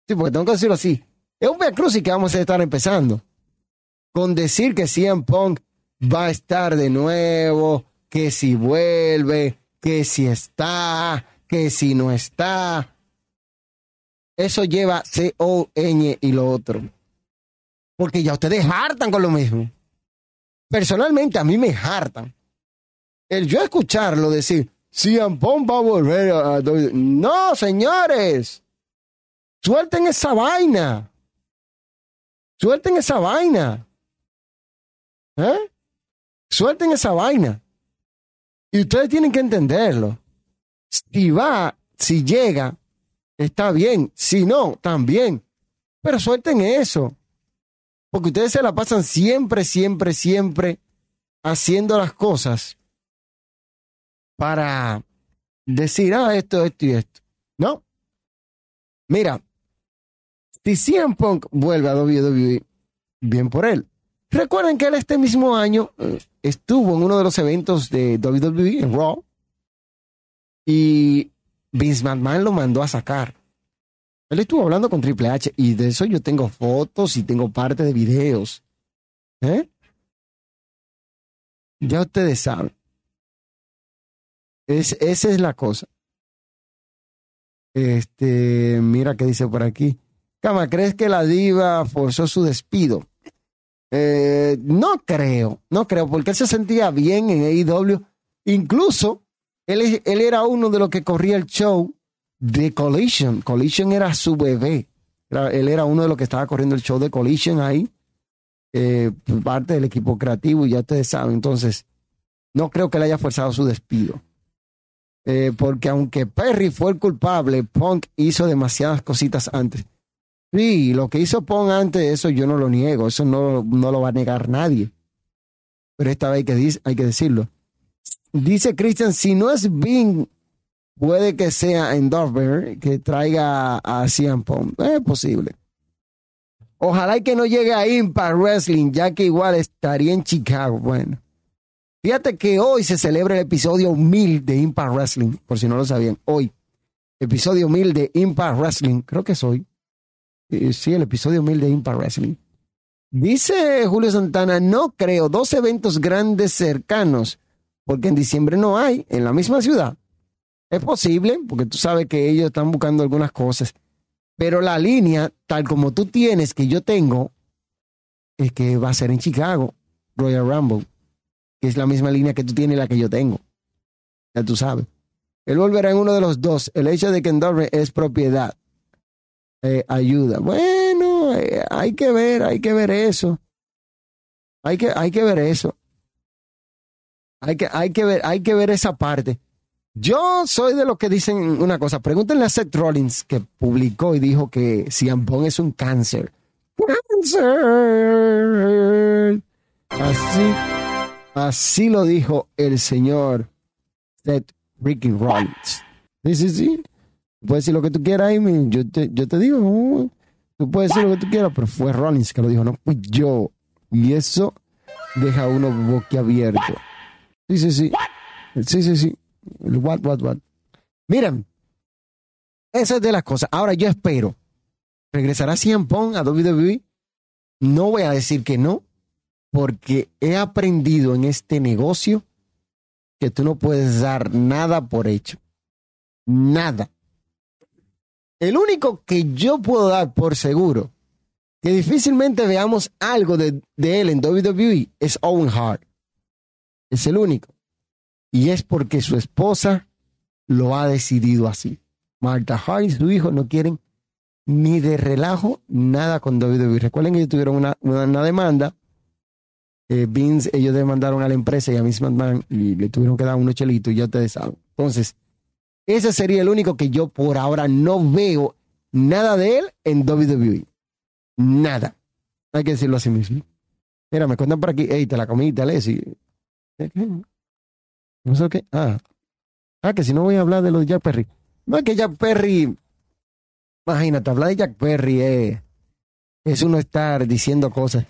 Sí, porque tengo que decirlo así. Es un Via Crucis que vamos a estar empezando. Con decir que CM Punk va a estar de nuevo, que si vuelve, que si está, que si no está. Eso lleva C-O-N y lo otro. Porque ya ustedes hartan con lo mismo. Personalmente a mí me hartan. El yo escucharlo decir, CM Punk va a volver a... WWE". No, señores. Suelten esa vaina. Suelten esa vaina. ¿Eh? Suelten esa vaina. Y ustedes tienen que entenderlo. Si va, si llega, está bien. Si no, también. Pero suelten eso. Porque ustedes se la pasan siempre, siempre, siempre haciendo las cosas para decir, ah, esto, esto y esto. No. Mira, si CM Punk vuelve a WWE, bien por él. Recuerden que él este mismo año eh, estuvo en uno de los eventos de WWE en Raw y Vince McMahon lo mandó a sacar. Él estuvo hablando con Triple H y de eso yo tengo fotos y tengo parte de videos. ¿Eh? Ya ustedes saben. Es, esa es la cosa. Este, mira qué dice por aquí. Cama, ¿crees que la diva forzó su despido? Eh, no creo, no creo, porque él se sentía bien en AEW. Incluso él, él era uno de los que corría el show de Collision. Collision era su bebé. él era uno de los que estaba corriendo el show de Collision ahí, eh, parte del equipo creativo, ya ustedes saben. Entonces, no creo que le haya forzado su despido. Eh, porque aunque Perry fue el culpable, Punk hizo demasiadas cositas antes. Sí, lo que hizo Punk antes, eso yo no lo niego, eso no, no lo va a negar nadie. Pero esta vez hay que, hay que decirlo. Dice Christian, si no es Bing, puede que sea Endorfer que traiga a CM Punk. Es posible. Ojalá que no llegue a Impact Wrestling, ya que igual estaría en Chicago. Bueno. Fíjate que hoy se celebra el episodio 1000 de Impact Wrestling, por si no lo sabían. Hoy, episodio 1000 de Impact Wrestling, creo que es hoy. Sí, el episodio 1000 de Impact Wrestling. Dice Julio Santana, no creo, dos eventos grandes cercanos, porque en diciembre no hay, en la misma ciudad. Es posible, porque tú sabes que ellos están buscando algunas cosas, pero la línea, tal como tú tienes, que yo tengo, es que va a ser en Chicago, Royal Rumble es la misma línea que tú tienes y la que yo tengo. Ya tú sabes. Él volverá en uno de los dos. El hecho de que Endorre es propiedad eh, ayuda. Bueno, eh, hay que ver, hay que ver eso. Hay que, hay que ver eso. Hay que, hay que ver, hay que ver esa parte. Yo soy de los que dicen una cosa. Pregúntenle a Seth Rollins que publicó y dijo que Ciampón es un cáncer. ¡Cáncer! Así Así lo dijo el señor Seth Ricky Rollins. Sí, sí, sí. Puedes decir lo que tú quieras, Amy. Yo te, yo te digo, tú puedes decir lo que tú quieras, pero fue Rollins que lo dijo, no fui yo. Y eso deja a uno boquiabierto. Sí, sí, sí. Sí, sí, sí. What, what, what. Miren, esa es de las cosas. Ahora yo espero. ¿Regresará Cien Pong a WWE? No voy a decir que no, porque he aprendido en este negocio que tú no puedes dar nada por hecho. Nada. El único que yo puedo dar por seguro que difícilmente veamos algo de, él en WWE es Owen Hart. Es el único. Y es porque su esposa lo ha decidido así. Martha Hart y su hijo no quieren ni de relajo nada con WWE. Recuerden que ellos tuvieron una, una demanda eh, Vince, ellos demandaron a la empresa y a Miss McMahon y le tuvieron que dar unos chelitos ya ustedes saben. Entonces, ese sería el único que yo por ahora no veo nada de él en WWE. Nada. Hay que decirlo así mismo. Mira, me cuentan por aquí, hey, te la comí, dale, sí. No sé qué. Ah. ah, que si no voy a hablar de los Jack Perry. No es que Jack Perry. Imagínate, hablar de Jack Perry eh, es uno estar diciendo cosas.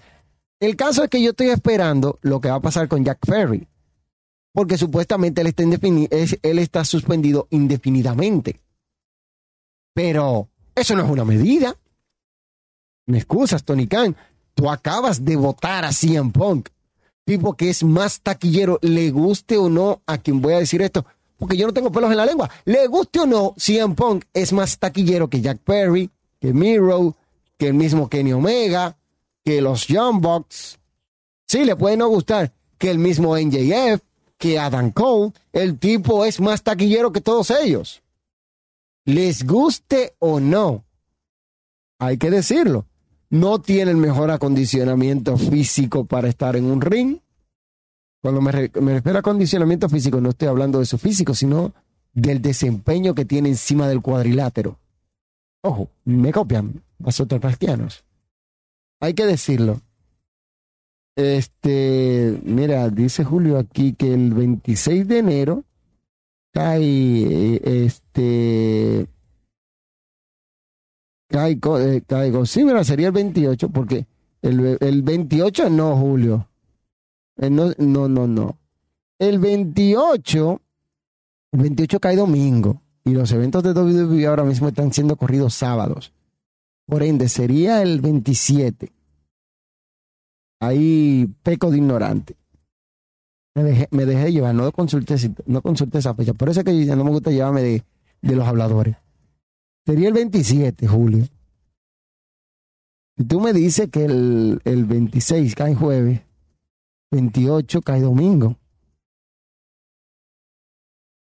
El caso es que yo estoy esperando lo que va a pasar con Jack Ferry, porque supuestamente él está, él está suspendido indefinidamente. Pero eso no es una medida. Me excusas, Tony Khan. Tú acabas de votar a CM Punk, tipo que es más taquillero, le guste o no a quien voy a decir esto, porque yo no tengo pelos en la lengua. Le guste o no, CM Punk es más taquillero que Jack Perry, que Miro, que el mismo Kenny Omega, que los Young Bucks. Sí, le puede no gustar que el mismo NJF, que Adam Cole. El tipo es más taquillero que todos ellos. Les guste o no, hay que decirlo. No tiene el mejor acondicionamiento físico para estar en un ring. Cuando me, refiero a acondicionamiento físico, no estoy hablando de su físico, sino del desempeño que tiene encima del cuadrilátero. Ojo, me copian los otros cristianos. Hay que decirlo. Este, mira, dice Julio aquí que el 26 de enero cae, este, cae, eh, caigo. Sí, mira, sería el 28, porque el, el 28 no, Julio. Eh, no, no, no, no. El 28, el 28 cae domingo. Y los eventos de WWE ahora mismo están siendo corridos sábados. Por ende, sería el 27. Ahí peco de ignorante. Me dejé, me dejé llevar, no consulté, no consulté esa fecha. Por eso es que no me gusta llevarme de, de los habladores. Sería el 27, Julio. Si tú me dices que el, el 26 cae jueves, 28 cae domingo.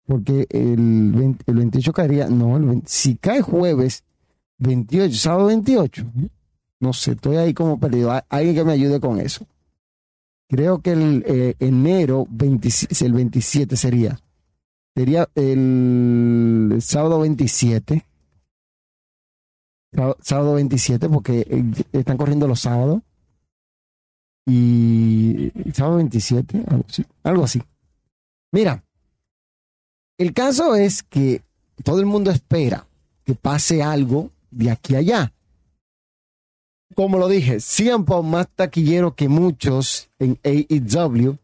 Porque el, el 28 caería, no, si cae jueves, 28, sábado 28. No sé, estoy ahí como perdido. Alguien que me ayude con eso. Creo que el eh, enero 27, el 27 sería. Sería el sábado 27 sábado 27, porque eh, están corriendo los sábados. Y sábado 27, algo así. Mira, el caso es que todo el mundo espera que pase algo de aquí a allá. Como lo dije, siempre más taquillero que muchos en AEW.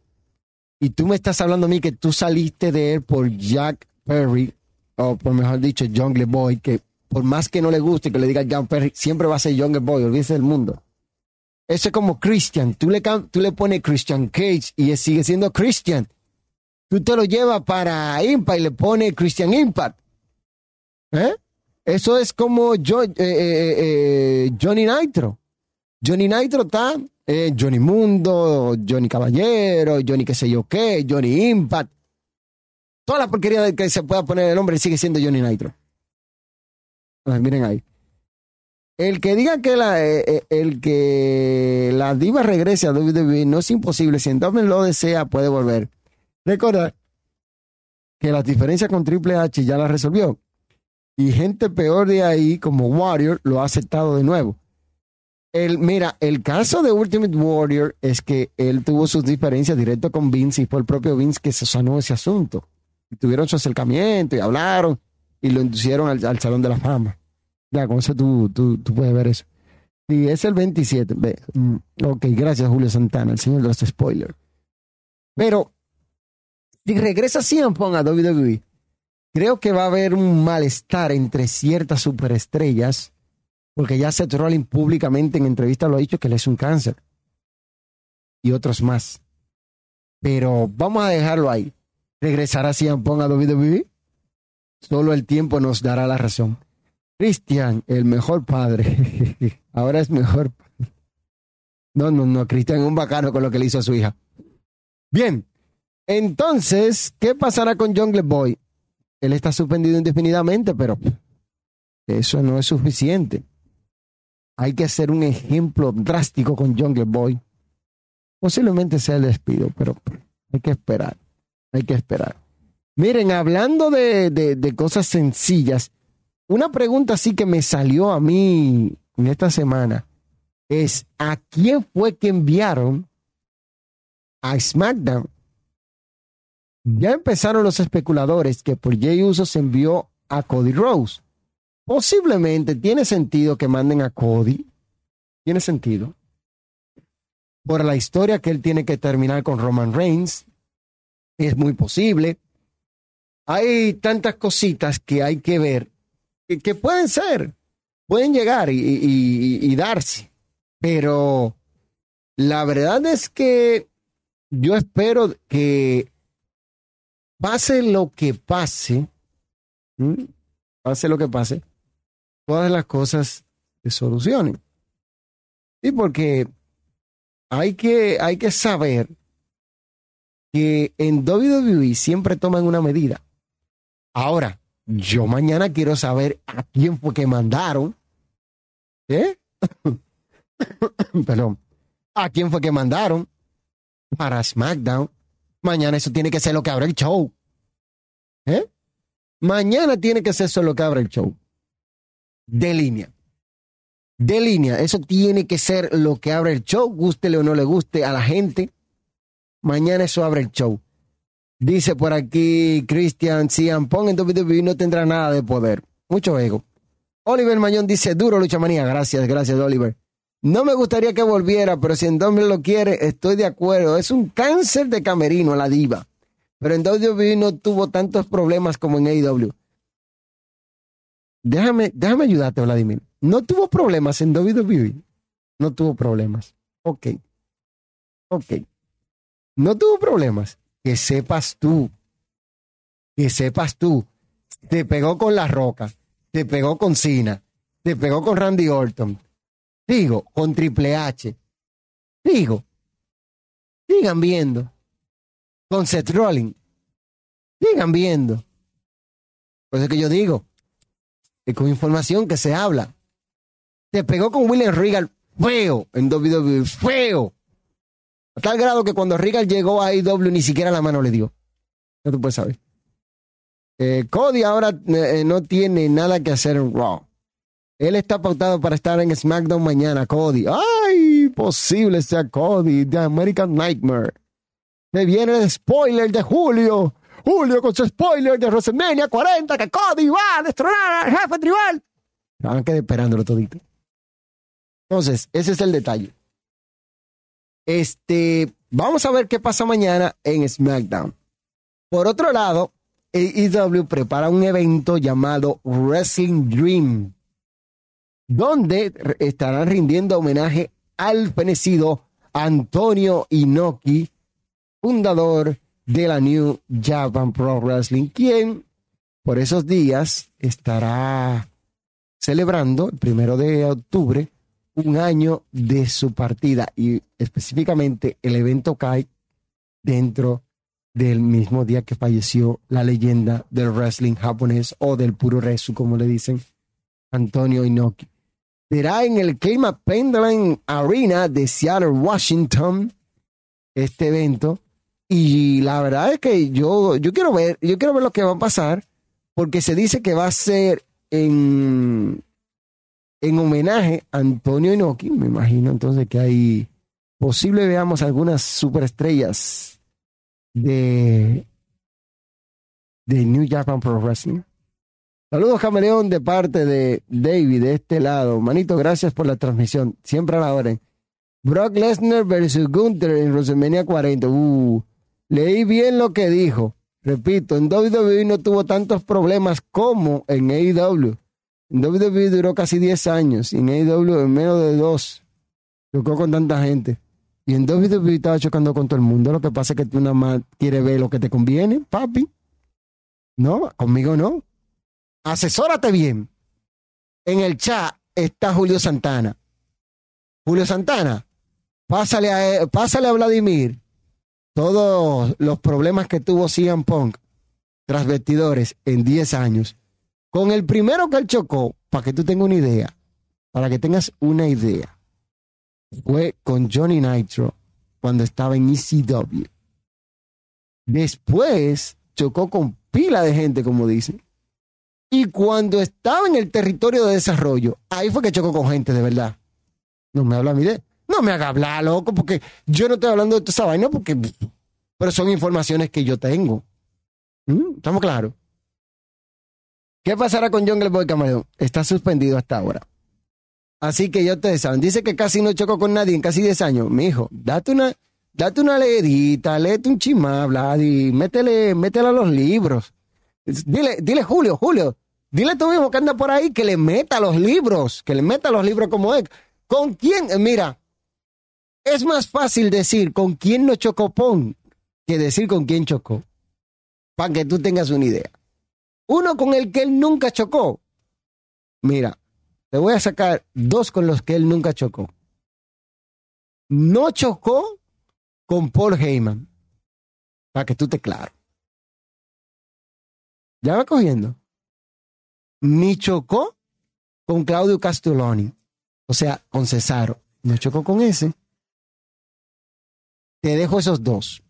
Y tú me estás hablando a mí que tú saliste de él por Jack Perry, o por mejor dicho, Jungle Boy, que por más que no le guste que le diga John Perry, siempre va a ser Younger Boy, olvídese del mundo. Eso es como Christian. Tú le, tú le pones Christian Cage y sigue siendo Christian. Tú te lo llevas para Impact y le pones Christian Impact. ¿Eh? Eso es como eh, eh, eh, Johnny Nitro. Johnny Nitro está Johnny Mundo, Johnny Caballero, Johnny qué sé yo qué, Johnny Impact. Toda la porquería que se pueda poner el nombre sigue siendo Johnny Nitro miren ahí. El que diga que la, eh, eh, el que la diva regrese a WWE no es imposible. Si entonces lo desea, puede volver. Recuerda que la diferencia con Triple H ya la resolvió. Y gente peor de ahí, como Warrior, lo ha aceptado de nuevo. El, mira, el caso de Ultimate Warrior es que él tuvo sus diferencias directo con Vince y fue el propio Vince que se sanó ese asunto. Y tuvieron su acercamiento y hablaron y lo inducieron al, Salón de la Fama. Ya, con eso tú, tú, puedes ver eso. Y es el 27. Mm, ok, gracias Julio Santana, el señor de los spoilers. Pero, si regresa siempre a WWE, creo que va a haber un malestar entre ciertas superestrellas, porque ya Seth Rollins públicamente en entrevista lo ha dicho que él es un cáncer. Y otros más. Pero vamos a dejarlo ahí. ¿Regresará siempre a WWE? Solo el tiempo nos dará la razón. Cristian, el mejor padre. Ahora es mejor. No, no, no. Cristian es un bacano con lo que le hizo a su hija. Bien. Entonces, ¿qué pasará con Jungle Boy? Él está suspendido indefinidamente, pero eso no es suficiente. Hay que hacer un ejemplo drástico con Jungle Boy. Posiblemente sea el despido, pero hay que esperar. Hay que esperar. Miren, hablando de, cosas sencillas, una pregunta sí que me salió a mí en esta semana es, ¿a quién fue que enviaron a SmackDown? Ya empezaron los especuladores que por Jay Uso se envió a Cody Rose. Posiblemente tiene sentido que manden a Cody. Tiene sentido. Por la historia que él tiene que terminar con Roman Reigns. Es muy posible hay tantas cositas que hay que ver que, pueden ser, pueden llegar y, darse, pero la verdad es que yo espero que pase lo que pase, pase lo que pase, todas las cosas se solucionen. Y porque hay que, hay que saber que en WWE siempre toman una medida. Ahora, yo mañana quiero saber a quién fue que mandaron. ¿Eh? Perdón. ¿A quién fue que mandaron? Para SmackDown. Mañana eso tiene que ser lo que abre el show. ¿Eh? Mañana tiene que ser eso lo que abre el show. De línea. De línea. Eso tiene que ser lo que abre el show, gústele o no le guste a la gente. Mañana eso abre el show. Dice por aquí Christian, si Pong en WWE no tendrá nada de poder. Mucho ego. Oliver Mañón dice, duro lucha manía. Gracias, gracias Oliver. No me gustaría que volviera, pero si en WWE lo quiere, estoy de acuerdo. Es un cáncer de camerino la diva. Pero en WWE no tuvo tantos problemas como en AEW. Déjame, déjame ayudarte, Vladimir. No tuvo problemas en WWE. No tuvo problemas. Ok. Ok. No tuvo problemas que sepas tú, que sepas tú, te pegó con La Roca, te pegó con Cena, te pegó con Randy Orton, digo, con Triple H, digo, sigan viendo, con Seth Rollins, sigan viendo. Por eso es que yo digo, es con información que se habla. Te pegó con William Regal feo en WWE, feo. A tal grado que cuando Regal llegó a IW ni siquiera la mano le dio. No tú puedes saber. Eh, Cody ahora eh, no tiene nada que hacer en Raw. Él está pautado para estar en SmackDown mañana, Cody. ¡Ay! Posible sea Cody, The American Nightmare. Se viene el spoiler de Julio. Julio con su spoiler de WrestleMania 40, que Cody va a destronar al jefe tribal. A quedar esperándolo todito. Entonces, ese es el detalle. Este, vamos a ver qué pasa mañana en SmackDown. Por otro lado, AEW prepara un evento llamado Wrestling Dream, donde estarán rindiendo homenaje al fenecido Antonio Inoki, fundador de la New Japan Pro Wrestling, quien por esos días estará celebrando el primero de octubre un año de su partida y específicamente el evento cae dentro del mismo día que falleció la leyenda del wrestling japonés o del puro resu, como le dicen, Antonio Inoki. Será en el Clima Pendleton Arena de Seattle, Washington, este evento. Y la verdad es que yo, yo quiero ver, yo quiero ver lo que va a pasar, porque se dice que va a ser en en homenaje a Antonio Inoki, me imagino entonces que hay posible veamos algunas superestrellas de de New Japan Pro Wrestling. Saludos Camaleón de parte de David de este lado. Manito, gracias por la transmisión. Siempre a la hora. Brock Lesnar versus Gunther en WrestleMania 40. Uh, leí bien lo que dijo. Repito, en WWE no tuvo tantos problemas como en AEW. WWE duró casi 10 años y en AEW en menos de dos. Chocó con tanta gente. Y en WWE estaba chocando con todo el mundo. Lo que pasa es que tú nada más quieres ver lo que te conviene, papi. No, conmigo no. Asesórate bien. En el chat está Julio Santana. Julio Santana, pásale a, pásale a Vladimir todos los problemas que tuvo CM Punk tras vestidores en 10 años con el primero que él chocó, para que tú tengas una idea, para que tengas una idea, fue con Johnny Nitro cuando estaba en ECW. Después chocó con pila de gente, como dicen. Y cuando estaba en el territorio de desarrollo, ahí fue que chocó con gente de verdad. No me habla mí de. No me haga hablar, loco, porque yo no estoy hablando de toda esa vaina, porque. Pero son informaciones que yo tengo. ¿Mm? ¿Estamos claros? ¿Qué pasará con Jungle Boy Camaleón? Está suspendido hasta ahora. Así que ya te saben. Dice que casi no chocó con nadie en casi 10 años. Mi hijo, date una, date una leedita, léete un chimá, y métele, métele a los libros. Dile, dile, Julio, Julio, dile tú mismo que anda por ahí que le meta los libros, que le meta los libros como es. ¿Con quién? Mira, es más fácil decir con quién no chocó Pon que decir con quién chocó. Para que tú tengas una idea. Uno con el que él nunca chocó. Mira, te voy a sacar dos con los que él nunca chocó. No chocó con Paul Heyman. Para que tú te claro. ¿Ya va cogiendo? Ni chocó con Claudio Castelloni. O sea, con Cesaro. No chocó con ese. Te dejo esos dos.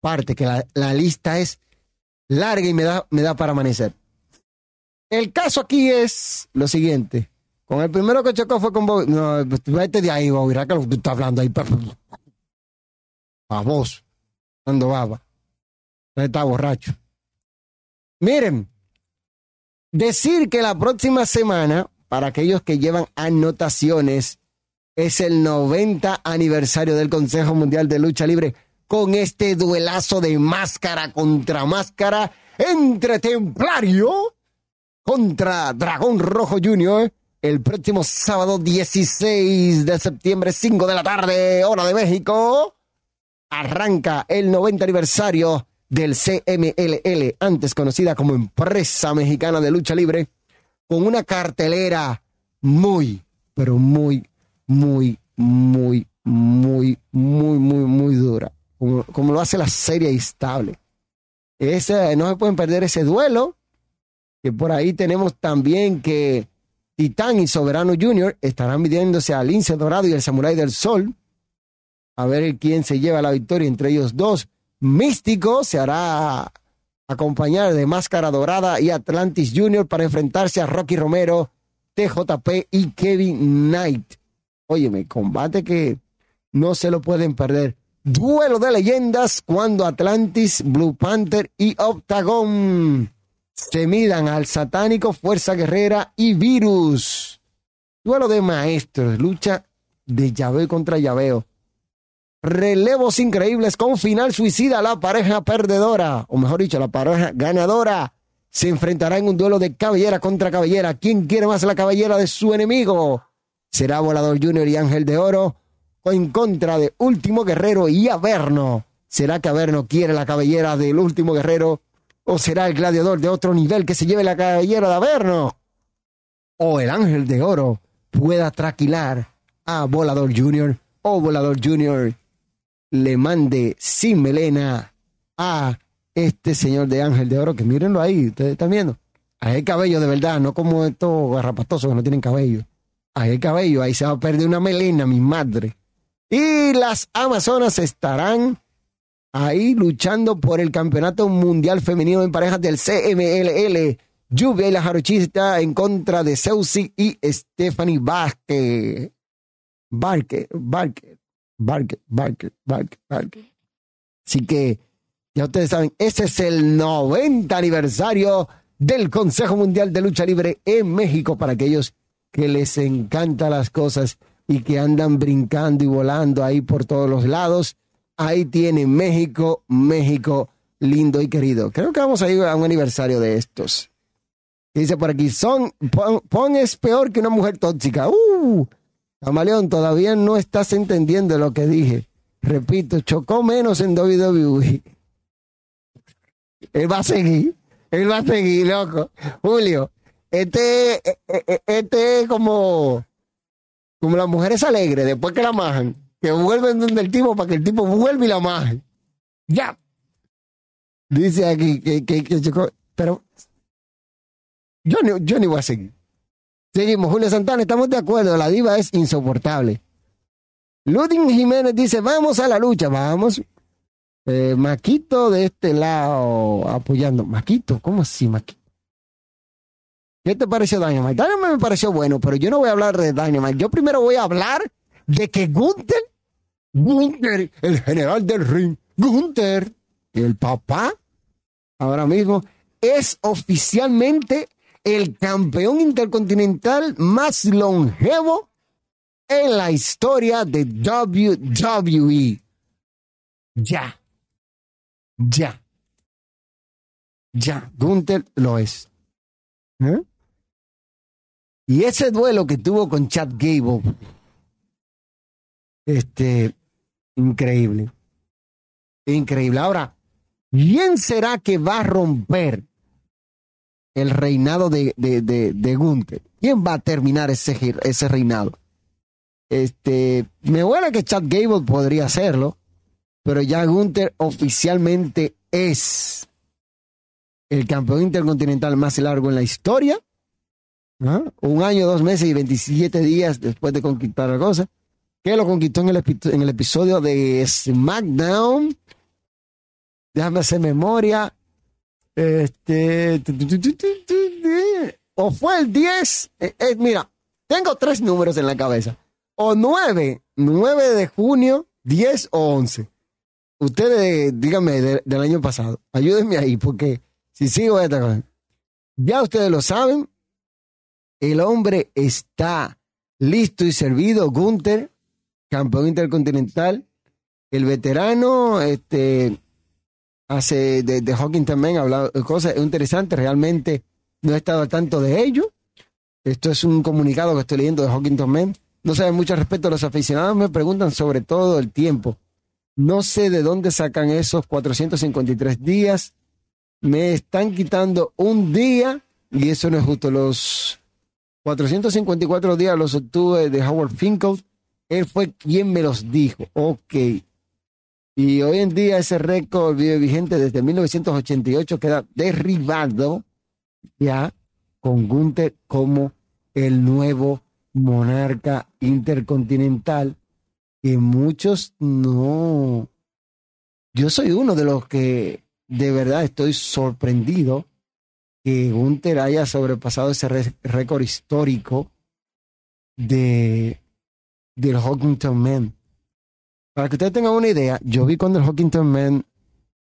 Parte que la, la lista es larga y me da, me da para amanecer. El caso aquí es lo siguiente. Con el primero que chocó fue con Bobby. No, vete de ahí, Bobby. que tú estás hablando ahí. A vos. Cuando baba. Está borracho. Miren. Decir que la próxima semana, para aquellos que llevan anotaciones, es el 90 aniversario del Consejo Mundial de Lucha Libre con este duelazo de máscara contra máscara entre Templario contra Dragón Rojo Junior el próximo sábado 16 de septiembre, 5 de la tarde, hora de México. arranca el 90 aniversario del CMLL, antes conocida como Empresa Mexicana de Lucha Libre, con una cartelera muy, pero muy, muy, muy, muy, muy, muy, muy dura, como, lo hace la serie estable. Ese, no se pueden perder ese duelo, que por ahí tenemos también que Titán y Soberano Jr. estarán midiéndose al Lince Dorado y el Samurai del Sol, a ver quién se lleva la victoria entre ellos dos. Místico se hará acompañar de Máscara Dorada y Atlantis Jr. para enfrentarse a Rocky Romero, TJP y Kevin Knight. Óyeme, combate que no se lo pueden perder. Duelo de leyendas cuando Atlantis, Blue Panther y Octagon se midan al satánico Fuerza Guerrera y Virus. Duelo de maestros, lucha de llaveo contra llaveo relevos increíbles con final suicida. La pareja perdedora, o mejor dicho, la pareja ganadora, se enfrentará en un duelo de cabellera contra cabellera. ¿Quién quiere más la cabellera de su enemigo? Será Volador Junior y Ángel de Oro en contra de Último Guerrero y Averno. ¿Será que Averno quiere la cabellera del Último Guerrero? ¿O será el gladiador de otro nivel que se lleve la cabellera de Averno? ¿O el Ángel de Oro pueda traquilar a Volador Junior? ¿O Volador Junior le mande sin melena a este señor de Ángel de Oro, que mírenlo ahí, ustedes están viendo. Ahí hay cabello de verdad, no como estos garrapatosos que no tienen cabello. Ahí hay cabello, ahí se va a perder una melena, mi madre. Y las Amazonas estarán ahí luchando por el campeonato mundial femenino en parejas del CMLL. Lluvia y la jarochista en contra de Seusi y Stephanie Vázquez. Barker, Barker, Barker, Barker, Barker, Barker. Así que ya ustedes saben, ese es el 90 aniversario del Consejo Mundial de Lucha Libre en México para aquellos que les encantan las cosas y que andan brincando y volando ahí por todos los lados. Ahí tiene México, México lindo y querido. Creo que vamos a ir a un aniversario de estos. Dice por aquí, son, pon, es peor que una mujer tóxica. Uh, Camaleón, todavía no estás entendiendo lo que dije. Repito, chocó menos en WWE. Él va a seguir, él va a seguir, loco. Julio, este, e, e, e, este es como, como las mujeres alegres después que la majan, que vuelven donde el tipo para que el tipo vuelva y la maje. Ya. Dice aquí que, que, chocó, pero yo, yo ni voy a seguir. Seguimos, Julio Santana, estamos de acuerdo, la diva es insoportable. Ludin Jiménez dice, vamos a la lucha, vamos. Eh, Maquito de este lado apoyando. Maquito, ¿cómo así, Maquito? ¿Qué te pareció Dynamite? Dynamite me pareció bueno, pero yo no voy a hablar de Dynamite. Yo primero voy a hablar de que Gunther, Gunther, el general del ring, Gunther, el papá, ahora mismo, es oficialmente el campeón intercontinental más longevo en la historia de WWE. Ya. Ya. Ya. Gunther lo es. ¿Eh? Y ese duelo que tuvo con Chad Gable, este, increíble. Increíble. Ahora, ¿quién será que va a romper el reinado de, de, de, Gunther. ¿Quién va a terminar ese, ese reinado? Este, me huele que Chad Gable podría hacerlo, pero ya Gunther oficialmente es el campeón intercontinental más largo en la historia. ¿Ah? Un año, dos meses y 27 días después de conquistar la cosa. Que lo conquistó en el, en el episodio de SmackDown. Déjame hacer memoria. Este. O fue el 10. Eh, eh, mira, tengo tres números en la cabeza. O 9, 9 de junio, 10 o 11. Ustedes, díganme del año pasado. Ayúdenme ahí, porque si sigo esta cosa. Ya ustedes lo saben. El hombre está listo y servido. Gunther, campeón intercontinental. El veterano, este, hace de, de Hawking también ha hablado cosas interesantes, realmente no he estado al tanto de ello. Esto es un comunicado que estoy leyendo de Hawking Man. No sabe mucho respecto a los aficionados, me preguntan sobre todo el tiempo No sé de dónde sacan esos 453 días. Me están quitando un día y eso no es justo. Los 454 días los obtuve de Howard Finkel. Él fue quien me los dijo. Ok. Y hoy en día ese récord vive vigente desde 1988 queda derribado ya con Gunther como el nuevo monarca intercontinental que muchos no... Yo soy uno de los que de verdad estoy sorprendido que Gunther haya sobrepasado ese récord histórico de del Hawkington Man. Para que ustedes tengan una idea, yo vi cuando el Hawkington Man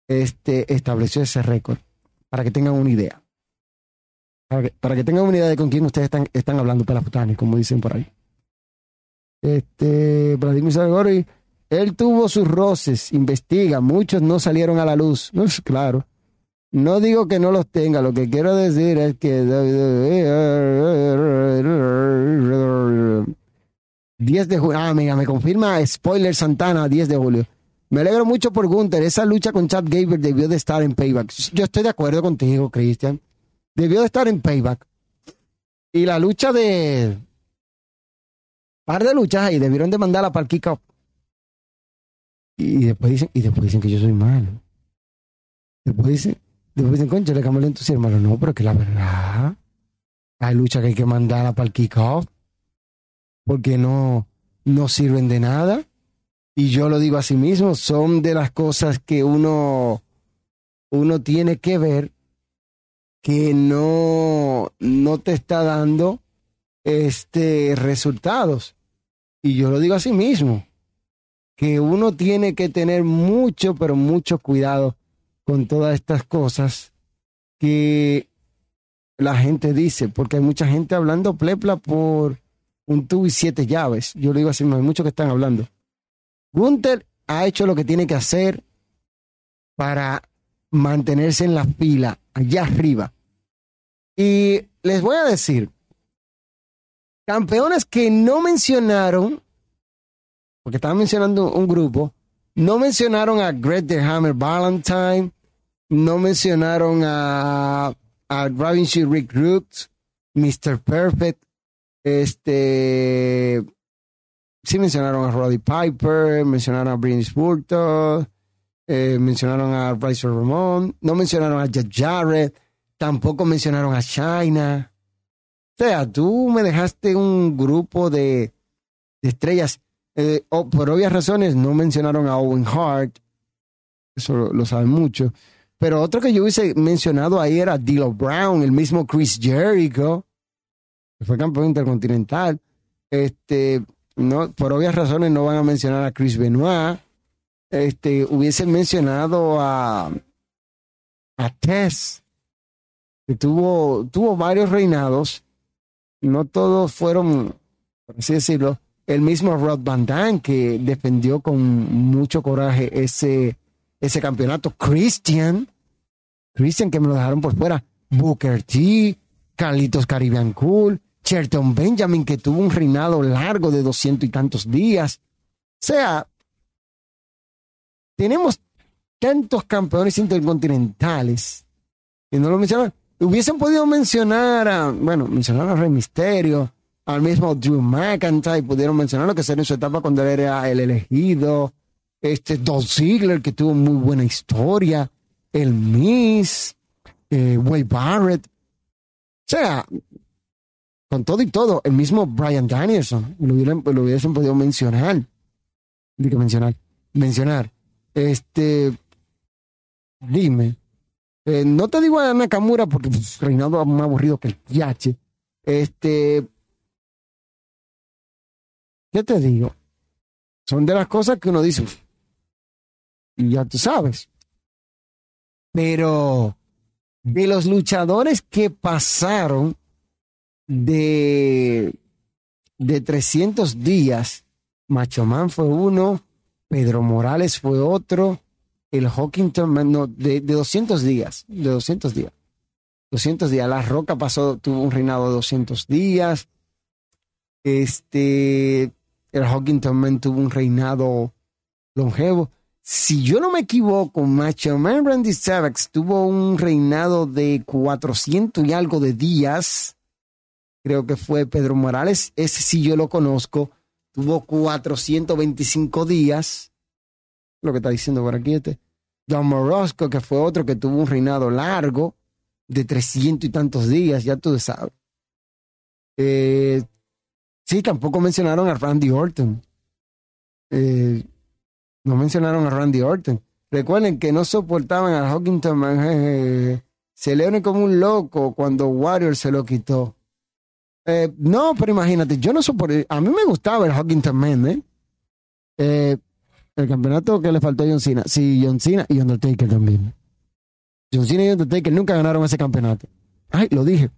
este, estableció ese récord. Para que tengan una idea. Para que, tengan una idea de con quién ustedes están, están hablando, pelafutanes, como dicen por ahí. Este, Vladimir Zagori, él tuvo sus roces, investiga, muchos no salieron a la luz. claro. No digo que no los tenga, lo que quiero decir es que 10 de julio. Ah, mira, me confirma spoiler Santana, 10 de julio. Me alegro mucho por Gunther. Esa lucha con Chad Gable debió de estar en Payback. Yo estoy de acuerdo contigo, Christian. Debió de estar en Payback. Y la lucha de. Par de luchas ahí debieron de mandarla para el kick Y después dicen, y después dicen que yo soy malo. Después dicen, después dicen, concha, le cambió el entusiasmo. No, pero que la verdad. Hay luchas que hay que mandarla para el kickoff. Porque no, no sirven de nada. Y yo lo digo a sí mismo, son de las cosas que uno, uno tiene que ver que no, no te está dando este, resultados. Y yo lo digo a sí mismo, que uno tiene que tener mucho, pero mucho cuidado con todas estas cosas que la gente dice, porque hay mucha gente hablando plepla por un tubo y siete llaves. Yo lo digo así, mismo, hay muchos que están hablando. Gunther ha hecho lo que tiene que hacer para mantenerse en la fila, allá arriba. Y les voy a decir, campeones que no mencionaron, porque estaban mencionando un grupo, no mencionaron a Greg the Hammer Valentine, no mencionaron a, a Robin Rick Rooks, Mr. Perfect, este, sí mencionaron a Roddy Piper, mencionaron a Brince Burton, eh, mencionaron a Bryce Ramón, no mencionaron a Jet Jarrett, Tampoco mencionaron a China. O sea, tú me dejaste un grupo de, estrellas. Eh, por obvias razones no mencionaron a Owen Hart. Eso lo, saben mucho. Pero otro que yo hubiese mencionado ahí era Dilo Brown, el mismo Chris Jericho, que fue campeón intercontinental. Este, no, por obvias razones no van a mencionar a Chris Benoit. Este, hubiese mencionado a, a Tess, que tuvo, tuvo varios reinados, no todos fueron, por así decirlo, el mismo Rod Van Damme que defendió con mucho coraje ese, ese campeonato. Christian, Christian que me lo dejaron por fuera. Booker T, Carlitos Caribbean Cool, Cherton Benjamin que tuvo un reinado largo de doscientos y tantos días. O sea, tenemos tantos campeones intercontinentales y no lo mencionan hubiesen podido mencionar a, bueno, mencionar a Rey Misterio, al mismo Drew McIntyre, pudieron mencionar lo que sería en su etapa cuando él era el elegido, este Dolph Ziggler, que tuvo muy buena historia, el Miss, eh, Wade Barrett, o sea, con todo y todo, el mismo Brian Danielson, lo, lo hubiesen podido mencionar, que mencionar, mencionar, este, dime, eh, no te digo a Nakamura porque pues, reinado más aburrido que el yache. Este. ¿Qué te digo? Son de las cosas que uno dice. Y ya tú sabes. Pero de los luchadores que pasaron de, de 300 días, Macho Man fue uno, Pedro Morales fue otro, el Hawkington, no, de, de 200 días, de 200 días. 200 días. La Roca pasó, tuvo un reinado de 200 días. Este, el Hawkington Man tuvo un reinado longevo. si yo no me equivoco, Macho Man Randy Savage tuvo un reinado de 400 y algo de días. Creo que fue Pedro Morales, ese sí yo lo conozco. Tuvo 425 días. Lo que está diciendo por aquí este. John Morosco, que fue otro que tuvo un reinado largo de 300 y tantos días, ya tú sabes. Eh, sí, tampoco mencionaron a Randy Orton. Eh, no mencionaron a Randy Orton. Recuerden que no soportaban a Hawkington Man. se le como un loco cuando Warrior se lo quitó. Eh, no, pero imagínate, yo no soporté. A mí me gustaba el Hawkington Man, ¿eh? ¿eh? El campeonato que le faltó a John Cena. Sí, John Cena y Undertaker también. John Cena y Undertaker nunca ganaron ese campeonato. Ay, lo dije.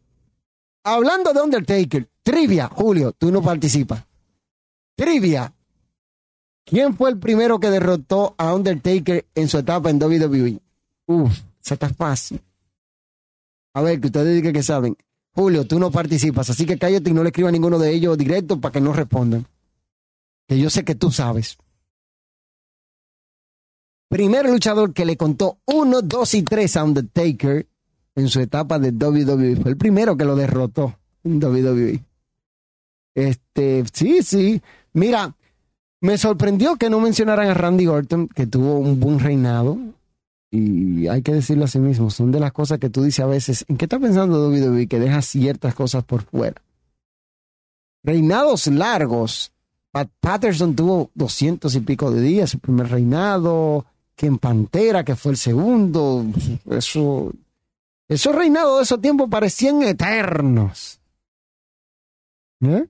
Hablando de Undertaker, trivia, Julio, tú no participas. Trivia. ¿Quién fue el primero que derrotó a Undertaker en su etapa en WWE? Uf, eso está fácil. A ver, que ustedes digan que saben. Julio, tú no participas, así que cállate y no le escriba a ninguno de ellos directo para que no respondan. Que yo sé que tú sabes. Primer luchador que le contó uno, dos y tres a Undertaker en su etapa de WWE. Fue el primero que lo derrotó en WWE. Este, sí, sí. Mira, me sorprendió que no mencionaran a Randy Orton, que tuvo un buen reinado. Y hay que decirlo así mismo, son de las cosas que tú dices a veces, ¿en qué está pensando WWE? Que deja ciertas cosas por fuera. Reinados largos. Pat Patterson tuvo doscientos y pico de días, su primer reinado. Ken Pantera, que fue el segundo. Eso, esos reinados de esos tiempos parecían eternos. ¿Eh?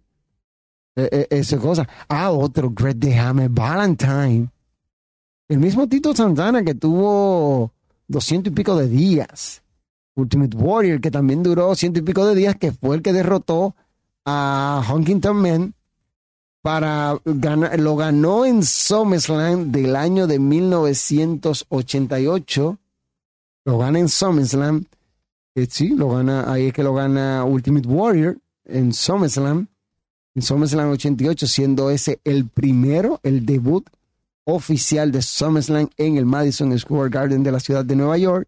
E, e, esa cosa. Ah, otro, Great the Hammer Valentine. El mismo Tito Santana que tuvo doscientos y pico de días. Ultimate Warrior, que también duró ciento y pico de días, que fue el que derrotó a Huntington Man para ganar, lo ganó en SummerSlam del año de 1988. Lo gana en SummerSlam. Eh, sí, lo gana, ahí es que lo gana Ultimate Warrior en SummerSlam SummerSlam 88, siendo ese el primero, el debut oficial de SummerSlam en el Madison Square Garden de la ciudad de Nueva York.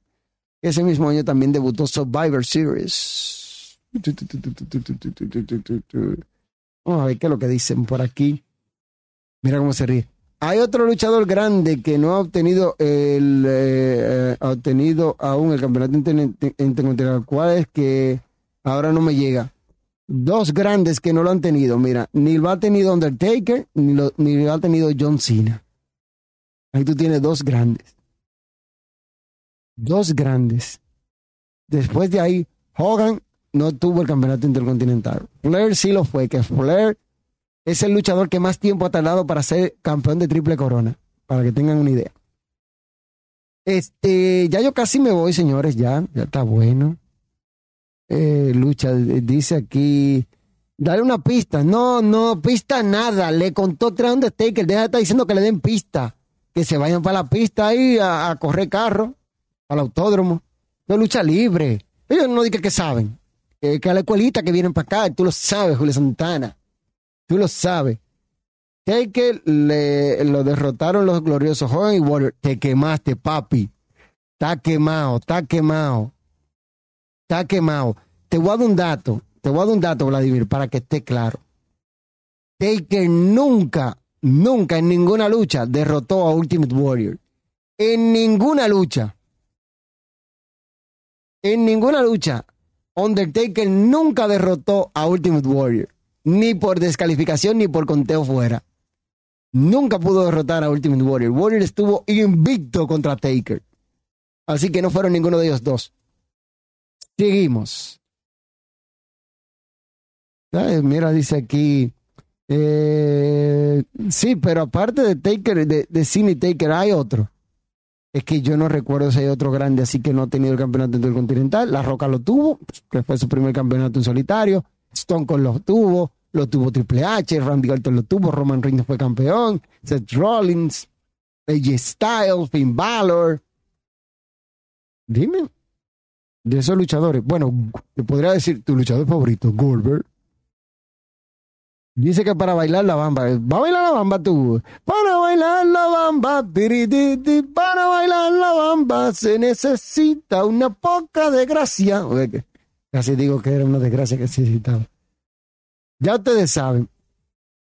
Ese mismo año también debutó Survivor Series. Vamos a ver qué es lo que dicen por aquí. Mira cómo se ríe. Hay otro luchador grande que no ha obtenido el eh, ha obtenido aún el campeonato internacional. ¿Cuál es que ahora no me llega? Dos grandes que no lo han tenido. Mira, ni lo ha tenido Undertaker, ni lo, ni lo ha tenido John Cena. Ahí tú tienes dos grandes. Dos grandes. Después de ahí, Hogan no tuvo el campeonato intercontinental. Flair sí lo fue, que Flair es el luchador que más tiempo ha tardado para ser campeón de triple corona, para que tengan una idea. Este, ya yo casi me voy, señores, ya, ya está bueno eh, lucha. Dice aquí, dale una pista. No, no, pista nada. Le contó Trey Undertaker. Deja de estar diciendo que le den pista. Que se vayan para la pista ahí a, correr carro, al autódromo. No lucha libre. Ellos no dicen que saben. que a la escuelita que vienen para acá, tú lo sabes, Julio Santana. Tú lo sabes. Taker le, lo derrotaron los gloriosos Hogan. Te quemaste, papi. Está quemado, está quemado está quemado. Te voy a dar un dato, te voy a dar un dato, Vladimir, para que esté claro. Taker nunca, nunca en ninguna lucha derrotó a Ultimate Warrior. En ninguna lucha. En ninguna lucha. Undertaker nunca derrotó a Ultimate Warrior. Ni por descalificación ni por conteo fuera. Nunca pudo derrotar a Ultimate Warrior. Warrior estuvo invicto contra Taker. Así que no fueron ninguno de ellos dos. Seguimos. Mira, dice aquí. Eh, sí, pero aparte de Taker, de, Cine Taker, hay otro. Es que yo no recuerdo si hay otro grande, así que no ha tenido el campeonato intercontinental. La Roca lo tuvo, que fue su primer campeonato en solitario. Stone Cold lo tuvo, lo tuvo Triple H, Randy Orton lo tuvo, Roman Reigns fue campeón, Seth Rollins, AJ Styles, Finn Balor. Dime de esos luchadores, bueno, te podría decir tu luchador favorito, Goldberg. Dice que para bailar la bamba. ¿Va a bailar la bamba tú? Para bailar la bamba, pirititi, para bailar la bamba se necesita una poca desgracia. Casi digo que era una desgracia que necesitaba. Ya ustedes saben,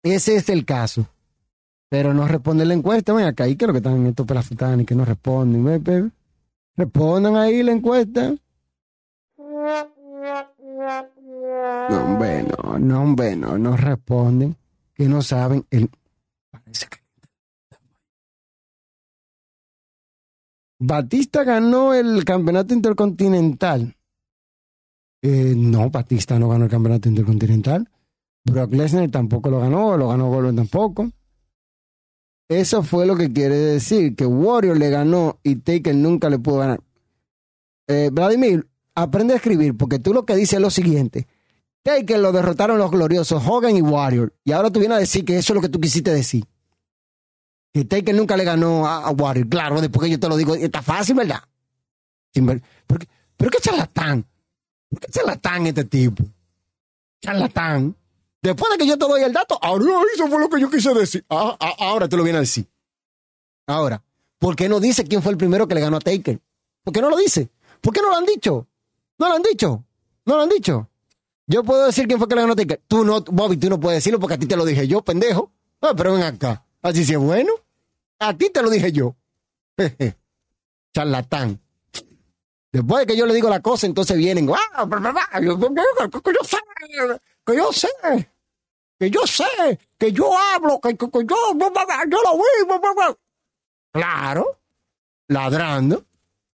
ese es el caso. Pero no responde la encuesta. Ven acá, ¿y qué es lo que están estos pelafutanes que no responden? Respondan ahí la encuesta. No, hombre, no, no, hombre, no, no responden. Que no saben. El... Parece que... Batista ganó el campeonato intercontinental. Eh, no, Batista no ganó el campeonato intercontinental. Brock Lesnar tampoco lo ganó, lo ganó Goldberg tampoco. Eso fue lo que quiere decir, que Warrior le ganó y Taker nunca le pudo ganar. Eh, Vladimir, aprende a escribir, porque tú lo que dices es lo siguiente. Taker lo derrotaron los gloriosos Hogan y Warrior. Y ahora tú vienes a decir que eso es lo que tú quisiste decir. Que Taker nunca le ganó a, Warrior. Claro, después que yo te lo digo, está fácil, ¿verdad? ¿Pero, pero qué charlatán. ¿Por qué charlatán este tipo? Charlatán. Después de que yo te doy el dato, ahora eso fue lo que yo quise decir. Ah, ah, ahora te lo viene a decir. Ahora, ¿por qué no dice quién fue el primero que le ganó a Taker? ¿Por qué no lo dice? ¿Por qué no lo han dicho? No lo han dicho. No lo han dicho. Yo puedo decir quién fue que le ganó Taker. Tú no, Bobby, tú no puedes decirlo porque a ti te lo dije yo, pendejo. Ah, pero ven acá. Así sí es bueno. A ti te lo dije yo. Charlatán. Después de que yo le digo la cosa, entonces vienen. ¡Ah! Yo- Que yo sé, que yo sé, que yo sé, que yo hablo, que, yo, yo lo vi. Claro, ladrando.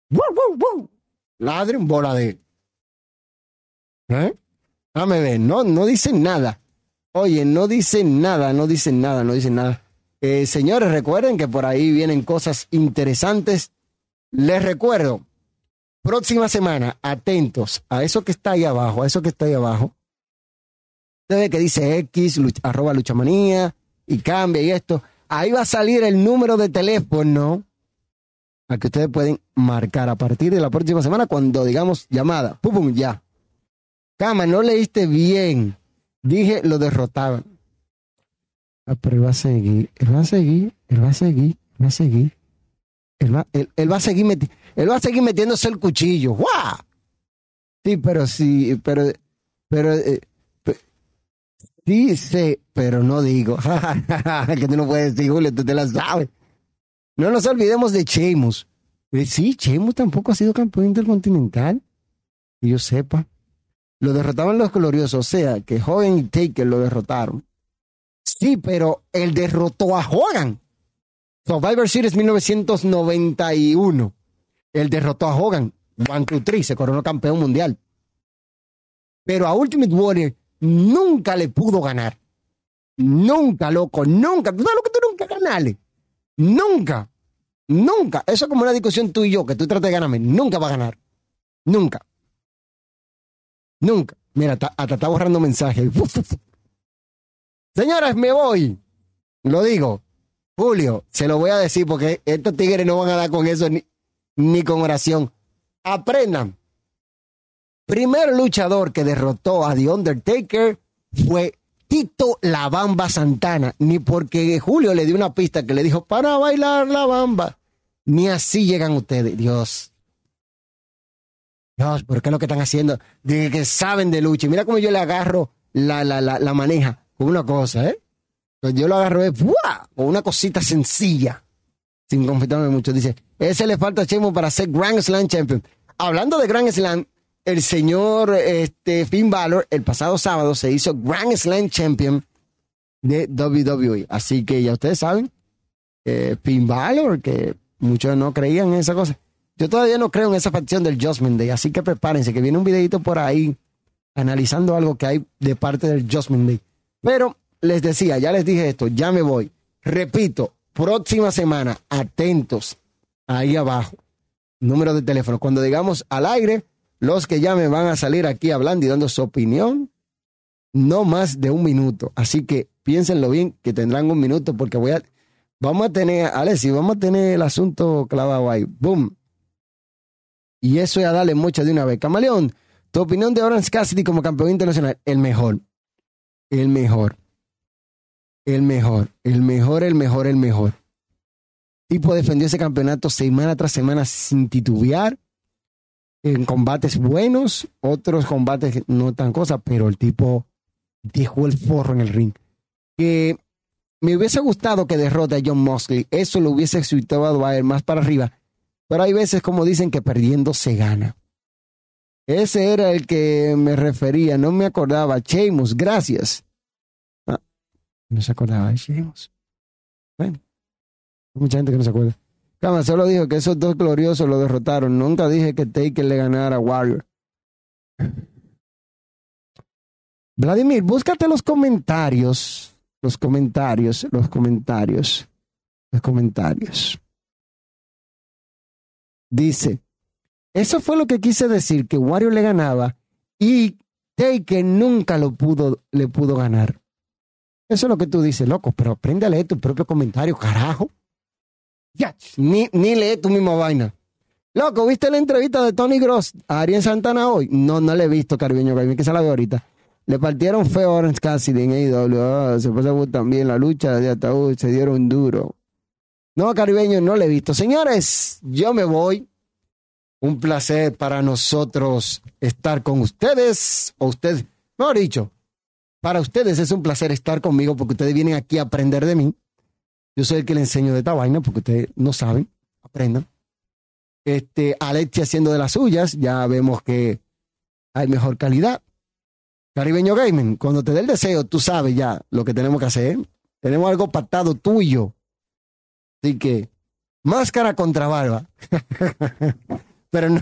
¡Wow, wow, wow! Ladren bola de. ¿Eh? Dame ver, no, no dicen nada. Oye, no dicen nada, no dicen nada, no dicen nada. Eh, señores, recuerden que por ahí vienen cosas interesantes. Les recuerdo, próxima semana, atentos a eso que está ahí abajo, a eso que está ahí abajo. Ustedes que dice X, arroba luchamanía, y cambia y esto. Ahí va a salir el número de teléfono al que ustedes pueden marcar a partir de la próxima semana cuando digamos llamada. Pum, pum, ya. Cama, no leíste bien. Dije lo derrotaban. Ah, pero él va a seguir, él va a seguir, él va a seguir, él va a seguir. Él va, él, va a seguir meti- él va a seguir metiéndose el cuchillo. ¡Guau! Sí, pero sí, pero, pero, eh, pe- sí sé, pero no digo. que tú no puedes decir, Julio, tú te la sabes. No nos olvidemos de Sheamus. Eh, Sí, Sheamus tampoco ha sido campeón intercontinental. Que yo sepa. Lo derrotaban los gloriosos, o sea, que Hogan y Taker lo derrotaron. Sí, pero él derrotó a Hogan. Survivor Series 1991. Él derrotó a Hogan. One, two, three, se coronó campeón mundial. Pero a Ultimate Warrior nunca le pudo ganar. Nunca, loco, nunca. ¿Tú sabes lo que tú nunca ganarle? Nunca. Nunca. Eso es como una discusión tú y yo, que tú tratas de ganarme. Nunca va a ganar. Nunca. Nunca. Mira, hasta, está borrando mensajes. Señores, me voy. Lo digo. Julio, se lo voy a decir porque estos tigres no van a dar con eso ni, ni con oración. Aprendan. Primer luchador que derrotó a The Undertaker fue Tito La Bamba Santana. Ni porque Julio le dio una pista que le dijo para bailar la bamba. Ni así llegan ustedes. Dios. Dios, ¿por qué es lo que están haciendo? De que saben de lucha. Y Mira cómo yo le agarro la, la, la, la maneja con una cosa, ¿eh? Yo lo agarro de, ¡buah! con una cosita sencilla. Sin confesarme mucho. Dice, ese le falta a Chemo para ser Grand Slam Champion. Hablando de Grand Slam, el señor este, Finn Balor el pasado sábado se hizo Grand Slam Champion de WWE. Así que ya ustedes saben, eh, Finn Balor, que muchos no creían en esa cosa. Yo todavía no creo en esa facción del Judgment Day, así que prepárense, que viene un videito por ahí analizando algo que hay de parte del Judgment Day. Pero les decía, ya les dije esto, ya me voy. Repito, próxima semana, atentos ahí abajo. Número de teléfono. Cuando digamos al aire, los que llamen van a salir aquí hablando y dando su opinión. No más de un minuto. Así que piénsenlo bien, que tendrán un minuto, porque voy a. Vamos a tener, Alessi, vamos a tener el asunto clavado ahí. Boom. Y eso ya dale mucho de una vez. Camaleón, tu opinión de Orange Cassidy como campeón internacional, el mejor. El mejor. el mejor, el mejor, el mejor, el mejor. Tipo defendió ese campeonato semana tras semana sin titubear, en combates buenos, otros combates no tan cosas, pero el tipo dejó el forro en el ring. Que me hubiese gustado que derrote a John Mosley, eso lo hubiese exultado a él más para arriba, pero hay veces como dicen que perdiendo se gana. Ese era el que me refería, no me acordaba. Sheamus, gracias. Ah, no se acordaba de Sheamus. Bueno, hay mucha gente que no se acuerda. Cama, solo dijo que esos dos gloriosos lo derrotaron. Nunca dije que Taker le ganara a Warrior. Vladimir, búscate los comentarios. Los comentarios, los comentarios, los comentarios. Dice, eso fue lo que quise decir, que Wario le ganaba y Taker nunca lo pudo, le pudo ganar. Eso es lo que tú dices, loco, pero aprende a leer tu propio comentario, carajo. Ni, ni lee tu misma vaina. Loco, ¿viste la entrevista de Tony Gross a Ariel Santana hoy? No, no la he visto, Carviño, que se la veo ahorita. Le partieron feo Orange Cassidy en AEW. Ah, se pasó también la lucha de ataúd, se dieron duro. No, caribeño, no le he visto. Señores, yo me voy. Un placer para nosotros estar con ustedes. O ustedes, mejor dicho, para ustedes es un placer estar conmigo porque ustedes vienen aquí a aprender de mí. Yo soy el que le enseño de esta vaina porque ustedes no saben. Aprendan. Este, Alexia haciendo de las suyas. Ya vemos que hay mejor calidad. Caribeño Gaming, cuando te dé el deseo, tú sabes ya lo que tenemos que hacer. Tenemos algo pactado tuyo. Así que, máscara contra barba. Pero no,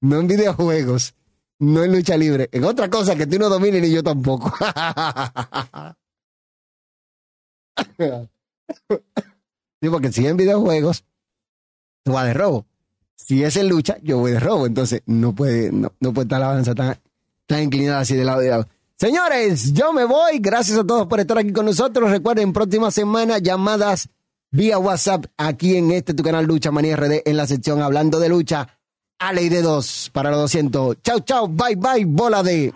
no en videojuegos, no en lucha libre. En otra cosa que tú no domines ni yo tampoco. sí, porque si en videojuegos, tú vas de robo. Si es en lucha, yo voy de robo. Entonces, no puede, no, no puede estar la balanza tan, tan inclinada así de lado de lado. Señores, yo me voy. Gracias a todos por estar aquí con nosotros. Recuerden, próxima semana llamadas vía WhatsApp aquí en este tu canal Lucha Manía RD en la sección Hablando de Lucha a ley de dos para los 200. Chau, chau, bye, bye, bola de...